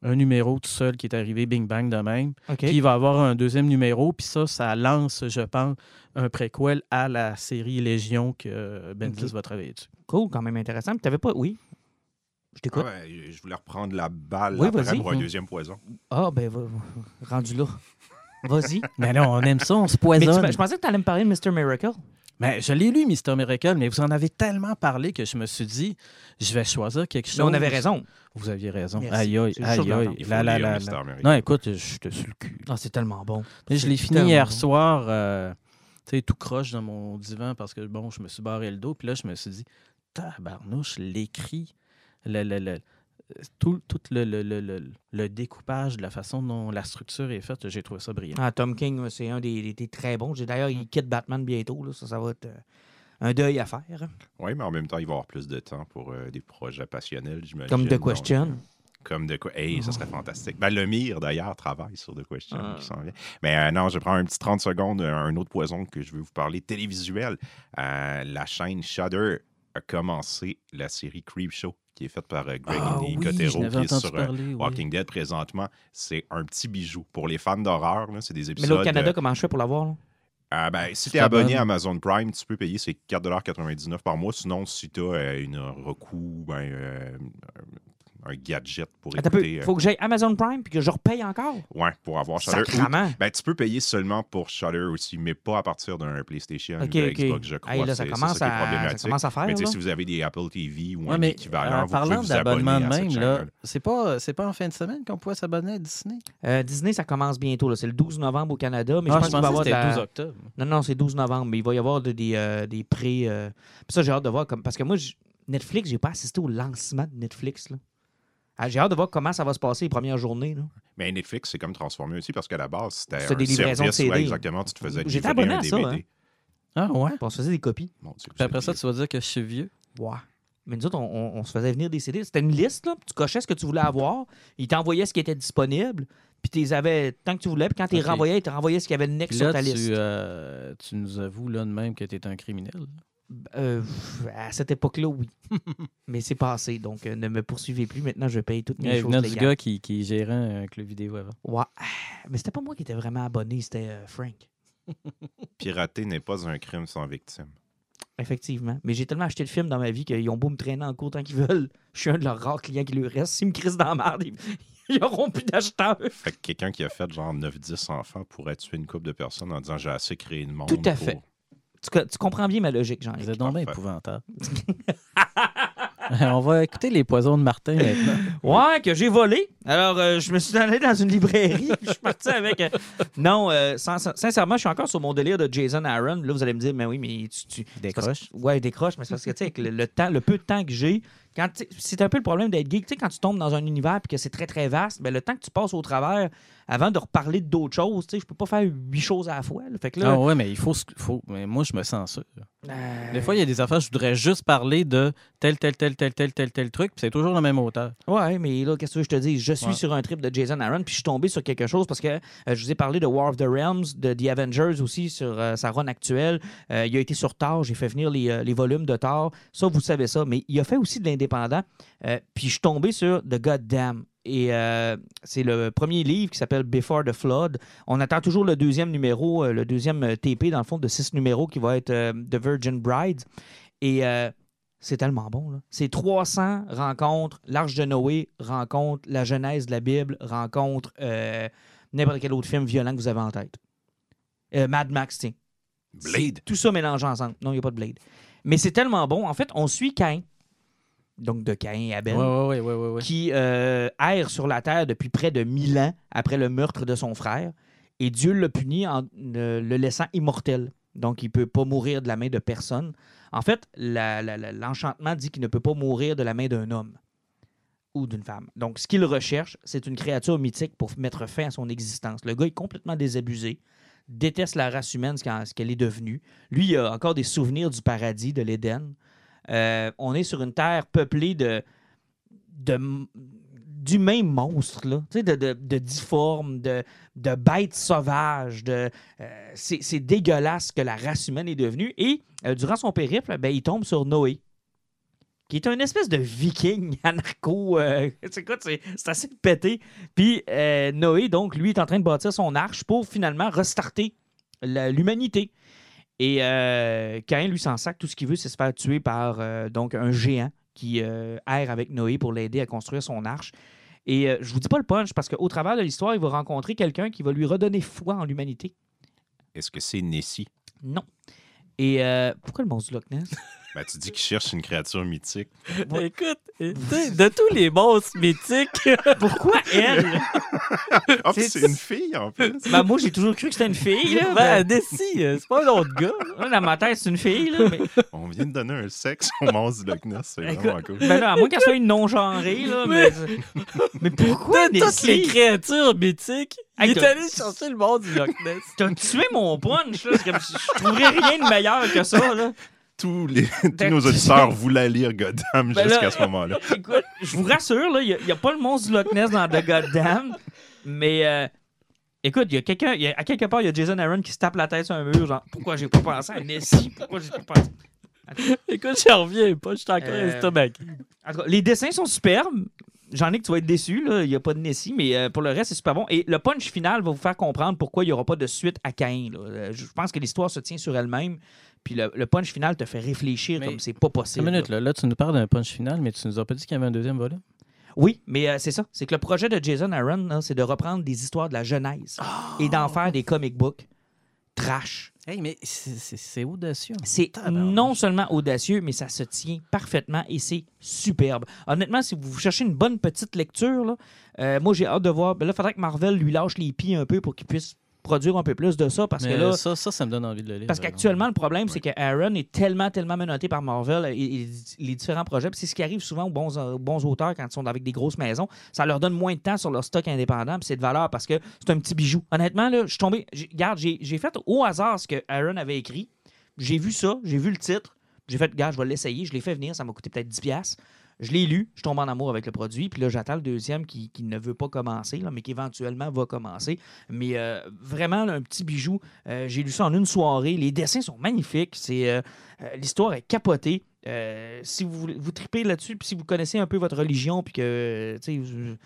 Un numéro tout seul qui est arrivé, bing bang de même. OK. Puis il va avoir un deuxième numéro, puis ça, ça lance, je pense, un préquel à la série Légion que Bendis Ok. va travailler dessus. Cool, quand même intéressant. Puis t'avais pas... Oui. Je Ah t'écoute. ouais, je voulais reprendre la balle Oui, après pour un deuxième poison. Ah, ben, va- rendu là. Vas-y. Mais non, on aime ça, on se Mais tu poisonne. je pensais que tu allais me parler de Mr. Miracle. Mais je l'ai lu, Mister Miracle, mais vous en avez tellement parlé que je me suis dit, je vais choisir quelque chose. Mais on avait raison. Vous aviez raison. Aïe, aïe, aïe, aïe. La, la, la. Non, écoute, j'étais sur le cul. Ah, c'est tellement bon. Je l'ai fini hier bon. soir, euh, tu sais, tout croche dans mon divan parce que, bon, je me suis barré le dos. Puis là, je me suis dit, tabarnouche, l'écrit, le, le, le- tout, tout le, le, le, le- le découpage, de la façon dont la structure est faite, j'ai trouvé ça brillant. Ah, Tom King, c'est un des, des- des très bons. J'ai- D'ailleurs, il quitte Batman bientôt. Là. Ça, ça va être euh, un deuil à faire. Oui, mais en même temps, il va avoir plus de temps pour euh, des projets passionnels, j'imagine. Comme The Question. euh, Comme The Question. Hey, ça serait fantastique. Ben, Lemire, d'ailleurs, travaille sur The Question Ah. qui s'en vient. Mais euh, non, je prends un petit 30 secondes, un autre poison que je veux vous parler, télévisuel. Euh, la chaîne Shudder a commencé la série Creepshow, qui est faite par euh, Greg Ah oui, Nicotero, qui est sur euh, oui. Walking Dead présentement. C'est un petit bijou. Pour les fans d'horreur, là, c'est des Mais épisodes... là, au Canada, euh, comment je fais pour l'avoir? ah, ben, si Tu es abonné à Amazon Prime, tu peux payer ces 4,99 par mois. Sinon, si tu as une recours, ben, euh, un gadget pour Attends écouter. euh, faut que j'aille Amazon Prime puis que je repaye encore? ouais, pour avoir Shudder. Ou- Sacrement. Ben, tu peux payer seulement pour Shudder aussi, mais pas à partir d'un PlayStation OK, ou de OK. Xbox, je crois. Hey, là, ça commence, qui est à, ça commence à faire. Mais si vous avez des Apple TV ou Ouais, un mais équivalent, en vous pouvez parlant vous d'abonnement abonner de à cette même, là, chaîne-là. c'est pas, c'est pas en fin de semaine qu'on pouvait s'abonner à Disney? Euh, Disney, ça commence bientôt. là. C'est le 12 novembre au Canada. Mais Ah, je pense qu'il va y avoir que de c'était la- 12 octobre. Non, non, c'est 12 novembre, mais il va y avoir de- des, euh, des prix. euh, Puis ça, j'ai hâte de voir. Comme... Parce que moi, j- Netflix, j'ai pas assisté au lancement de Netflix. Là. Ah, j'ai hâte de voir comment ça va se passer les premières journées. Là. Mais Netflix, c'est comme transformé aussi parce qu'à la base, c'était C'était un des livraisons de service, ouais, CD. exactement, tu te faisais J'étais abonné un à ça, DVD. hein. Ah ouais? Puis on se faisait des copies. Mon Dieu, Puis après ça, tu vas dire que je suis vieux. Ouais. Mais nous autres, on, on- on se faisait venir des CD. C'était une liste, là. Tu cochais ce que tu voulais avoir. Ils t'envoyaient ce qui était disponible. Puis tu les avais tant que tu voulais. Puis quand tu les renvoyais, ils te renvoyaient ce qu'il y avait de next Puis sur ta tu, liste. euh, tu nous avoues là de même que tu es un criminel. Euh, à cette époque-là, oui. Mais c'est passé. Donc, euh, ne me poursuivez plus. Maintenant, je paye toutes mes Il choses venait du gars qui, qui gérait un club vidéo avant. Ouais. Mais c'était pas moi qui étais vraiment abonné, c'était euh, Frank. Pirater n'est pas un crime sans victime. Effectivement. Mais j'ai tellement acheté le film dans ma vie qu'ils ont beau me traîner en cours tant qu'ils veulent. Je suis un de leurs rares clients qui lui reste. S'ils me crissent dans la merde, ils- Ils n'auront plus d'acheteurs. Fait que quelqu'un qui a fait genre 9-10 enfants pourrait tuer une couple de personnes en disant j'ai assez créé de monde. Tout à pour- fait. Tu, tu comprends bien ma logique, jean Vous êtes donc bien épouvantable. On va écouter les poisons de Martin maintenant. Ouais, que j'ai volé. Alors, euh, je me suis allé dans une librairie, puis je suis parti avec. euh, Non, euh, sin- sincèrement, je suis encore sur mon délire de Jason Aaron. Là, vous allez me dire, mais oui, mais tu. tu parce- Décroche. Ouais, décroche, mais c'est parce que, tu sais, avec le, le temps, le peu de temps que j'ai, quand c'est un peu le problème d'être geek. Tu sais, quand tu tombes dans un univers puis que c'est très, très vaste, ben, le temps que tu passes au travers avant de reparler d'autres choses, tu sais, je peux pas faire huit choses à la fois. là. Fait que là. Ah ouais, mais il faut, faut. Mais moi, je me sens ça. euh, Des fois, il y a des affaires, je voudrais juste parler de tel, tel, tel, tel, tel, tel, tel truc, puis c'est toujours la même hauteur. Ouais, mais là, qu'est-ce que je te dis? Je suis Ouais. sur un trip de Jason Aaron, puis je suis tombé sur quelque chose parce que euh, je vous ai parlé de War of the Realms, de The Avengers aussi, sur euh, sa run actuelle. Euh, il a été sur Thor, j'ai fait venir les, les volumes de Thor. Ça, vous savez ça. Mais il a fait aussi de l'indépendant. Euh, puis je suis tombé sur The Goddamn. Et euh, c'est le premier livre qui s'appelle Before the Flood. On attend toujours le deuxième numéro, euh, le deuxième TP, dans le fond, de six numéros qui va être euh, The Virgin Bride. Et c'est tellement bon. C'est 300 rencontres, l'Arche de Noé rencontre la Genèse de la Bible, rencontre n'importe quel autre film violent que vous avez en tête. Mad Max, tiens. Blade. Tout ça mélangé ensemble. Non, il n'y a pas de Blade. Mais c'est tellement bon. En fait, on suit Cain. Donc de Cain et Abel Ouais, ouais, ouais, qui euh, erre sur la terre depuis près de 1000 ans après le meurtre de son frère. Et Dieu l'a puni en euh, le laissant immortel. Donc, il ne peut pas mourir de la main de personne. En fait, l'enchantement dit qu'il ne peut pas mourir de la main d'un homme ou d'une femme. Donc, ce qu'il recherche, c'est une créature mythique pour mettre fin à son existence. Le gars est complètement désabusé, déteste la race humaine, ce qu'elle est devenue. Lui, il a encore des souvenirs du paradis, de l'Éden. Euh, on est sur une terre peuplée de, de d'humains monstres, tu sais, de, de, de difformes, de, de bêtes sauvages. De, euh, c'est, dégueulasse que la race humaine est devenue. Et euh, durant son périple, ben, il tombe sur Noé, qui est un espèce de viking anarcho. c'est c'est, assez pété. Puis Noé, donc, lui, est en train de bâtir son arche pour finalement restarter l'humanité. Et euh, Cain, lui, s'en sac, tout ce qu'il veut, c'est se faire tuer par euh, donc un géant qui euh, erre avec Noé pour l'aider à construire son arche. Et euh, je vous dis pas le punch parce qu'au travers de l'histoire, il va rencontrer quelqu'un qui va lui redonner foi en l'humanité. Est-ce que c'est Nessie? Non. Et euh, pourquoi le monstre du Loch Ness? Ben, tu dis qu'il cherche une créature mythique. Écoute, tu sais, de tous les monstres mythiques, Pourquoi elle? Ah, puis C'est- une fille en plus. ben, moi, j'ai toujours cru que c'était une fille. Là, ben, Nessie, euh, c'est pas un autre gars. Là, dans ma tête, c'est une fille. Là, mais, On vient de donner un sexe au monstre du Loch Ness. C'est vraiment cool. ben là, à moins qu'elle soit une non-genrée. Là, mais, mais pourquoi De toutes les créatures mythiques, Hey, il est t'as- allé chercher le monde du Loch Ness. T'as tué mon punch. Là. C'est comme si je trouverais rien de meilleur que ça. Là. Tous, les, tous nos auditeurs voulaient lire Goddam Ben jusqu'à ce moment-là. Écoute, je vous rassure, il n'y a, pas le monstre du Loch Ness dans The Goddamn, mais euh, écoute, il y a quelqu'un, il y a- à quelque part, il y a Jason Aaron qui se tape la tête sur un mur, genre, pourquoi j'ai pas pensé à Nessie? Pourquoi j'ai pas pensé? Écoute, j'en reviens pas, je suis encore Euh, cas, les dessins sont superbes. J'en ai que tu vas être déçu, là. il n'y a pas de Nessie, mais euh, pour le reste, c'est super bon. Et le punch final va vous faire comprendre pourquoi il n'y aura pas de suite à Cain. là. Euh, Je pense que l'histoire se tient sur elle-même, puis le, le punch final te fait réfléchir Mais- comme c'est pas Une possible. minute, là. là, tu nous parles d'un punch final, mais tu nous as pas dit qu'il y avait un deuxième volet? Oui, mais euh, c'est ça. C'est que le projet de Jason Aaron, c'est de reprendre des histoires de la Genèse et d'en faire des comic books trash. Hey, mais c'est- audacieux. C'est non seulement audacieux, mais ça se tient parfaitement et c'est superbe. Honnêtement, si vous cherchez une bonne petite lecture, là, euh, moi j'ai hâte de voir. Ben là, il faudrait que Marvel lui lâche les pieds un peu pour qu'il puisse produire un peu plus de ça parce Mais que là. ça, ça, ça me donne envie de le lire. Parce par qu'actuellement, le problème, c'est que Aaron est tellement, tellement menotté par Marvel et, et les différents projets. Puis c'est ce qui arrive souvent aux bons, aux bons auteurs quand ils sont avec des grosses maisons. Ça leur donne moins de temps sur leur stock indépendant. Puis c'est de valeur parce que c'est un petit bijou. Honnêtement, là, je suis tombé. j'ai- Regarde, j'ai j'ai fait au hasard ce que Aaron avait écrit. J'ai vu ça, j'ai vu le titre. J'ai fait, gars, je vais l'essayer. Je l'ai fait venir. Ça m'a coûté peut-être 10$. Je l'ai lu, je tombe en amour avec le produit, puis là, j'attends le deuxième qui, qui ne veut pas commencer, là, mais qui éventuellement va commencer. Mais euh, vraiment, là, un petit bijou. Euh, J'ai lu ça en une soirée. Les dessins sont magnifiques. C'est euh, L'histoire est capotée. Si vous, vous tripez là-dessus, puis si vous connaissez un peu votre religion, puis que, tu sais,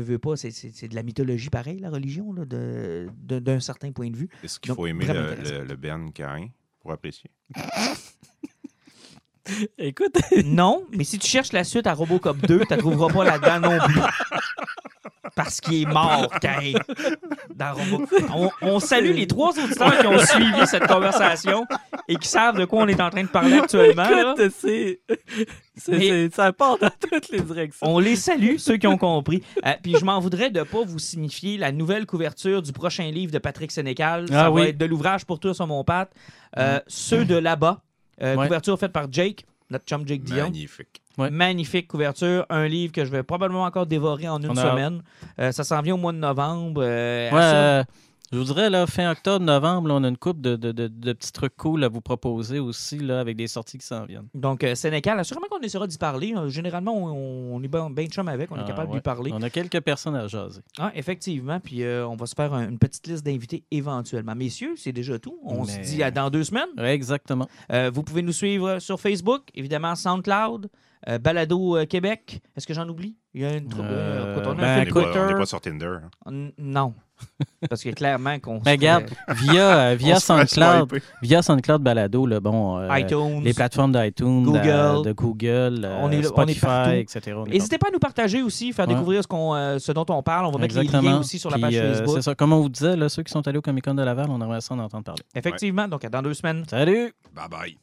veux pas, c'est- de la mythologie pareil, la religion, d'un certain point de vue. Est-ce qu'il faut aimer le, le- le Ben Cain pour apprécier? Écoute, Non, mais si tu cherches la suite à Robocop 2, tu la trouveras pas là-dedans non plus. Parce qu'il est mort, Kane. Dans Robo- on, on salue les trois auditeurs qui ont suivi cette conversation et qui savent de quoi on est en train de parler actuellement. écoute, c'est, c'est- ça part dans toutes les directions. On les salue, ceux qui ont compris. Euh, puis je m'en voudrais de pas vous signifier la nouvelle couverture du prochain livre de Patrick Sénécal. Ça Ah va oui. être de l'ouvrage pour tous sur mon pâte. Euh, Ceux de là-bas. Euh, Ouais. Couverture faite par Jake, notre chum Jake Dion. Magnifique. Ouais. Magnifique couverture. Un livre que je vais probablement encore dévorer en une a- semaine. Euh, ça s'en vient au mois de novembre. euh, Ouais, à ça. euh, je vous dirais, là, fin octobre, novembre, là, on a une coupe de, de- de- de petits trucs cool à vous proposer aussi, là, avec des sorties qui s'en viennent. Donc, euh, Sénécal, sûrement qu'on essaiera d'y parler. Euh, Généralement, on, on est bien ben chum avec. On est Ah, capable ouais. d'y parler. On a quelques personnes à jaser. Ah, effectivement. Puis euh, on va se faire un- une petite liste d'invités éventuellement. Messieurs, c'est déjà tout. On se dit à dans deux semaines. Ouais, exactement. Euh, vous pouvez nous suivre sur Facebook, évidemment SoundCloud, euh, Balado euh, Québec. Est-ce que j'en oublie? Il y a une troupe. Euh, écoute, on a ben, un on n'est pas, Twitter. on n'est pas sur Tinder. hein. N- Non. Parce que clairement qu'on. Mais se regarde, via, euh, via SoundCloud, via SoundCloud Balado, là, bon, euh, iTunes. les plateformes d'iTunes, Google. de, de Google, euh, On est là- on est Spotify, etc. N'hésitez pas à nous partager aussi, faire Ouais. découvrir ce, qu'on, euh, ce dont on parle. On va mettre les liens aussi sur la page euh, Facebook. c'est ça. Comme on vous disait, là, ceux qui sont allés au Comic Con de Laval, on aimerait ça en entendre parler. Effectivement. Donc, à dans deux semaines. Salut! Bye bye.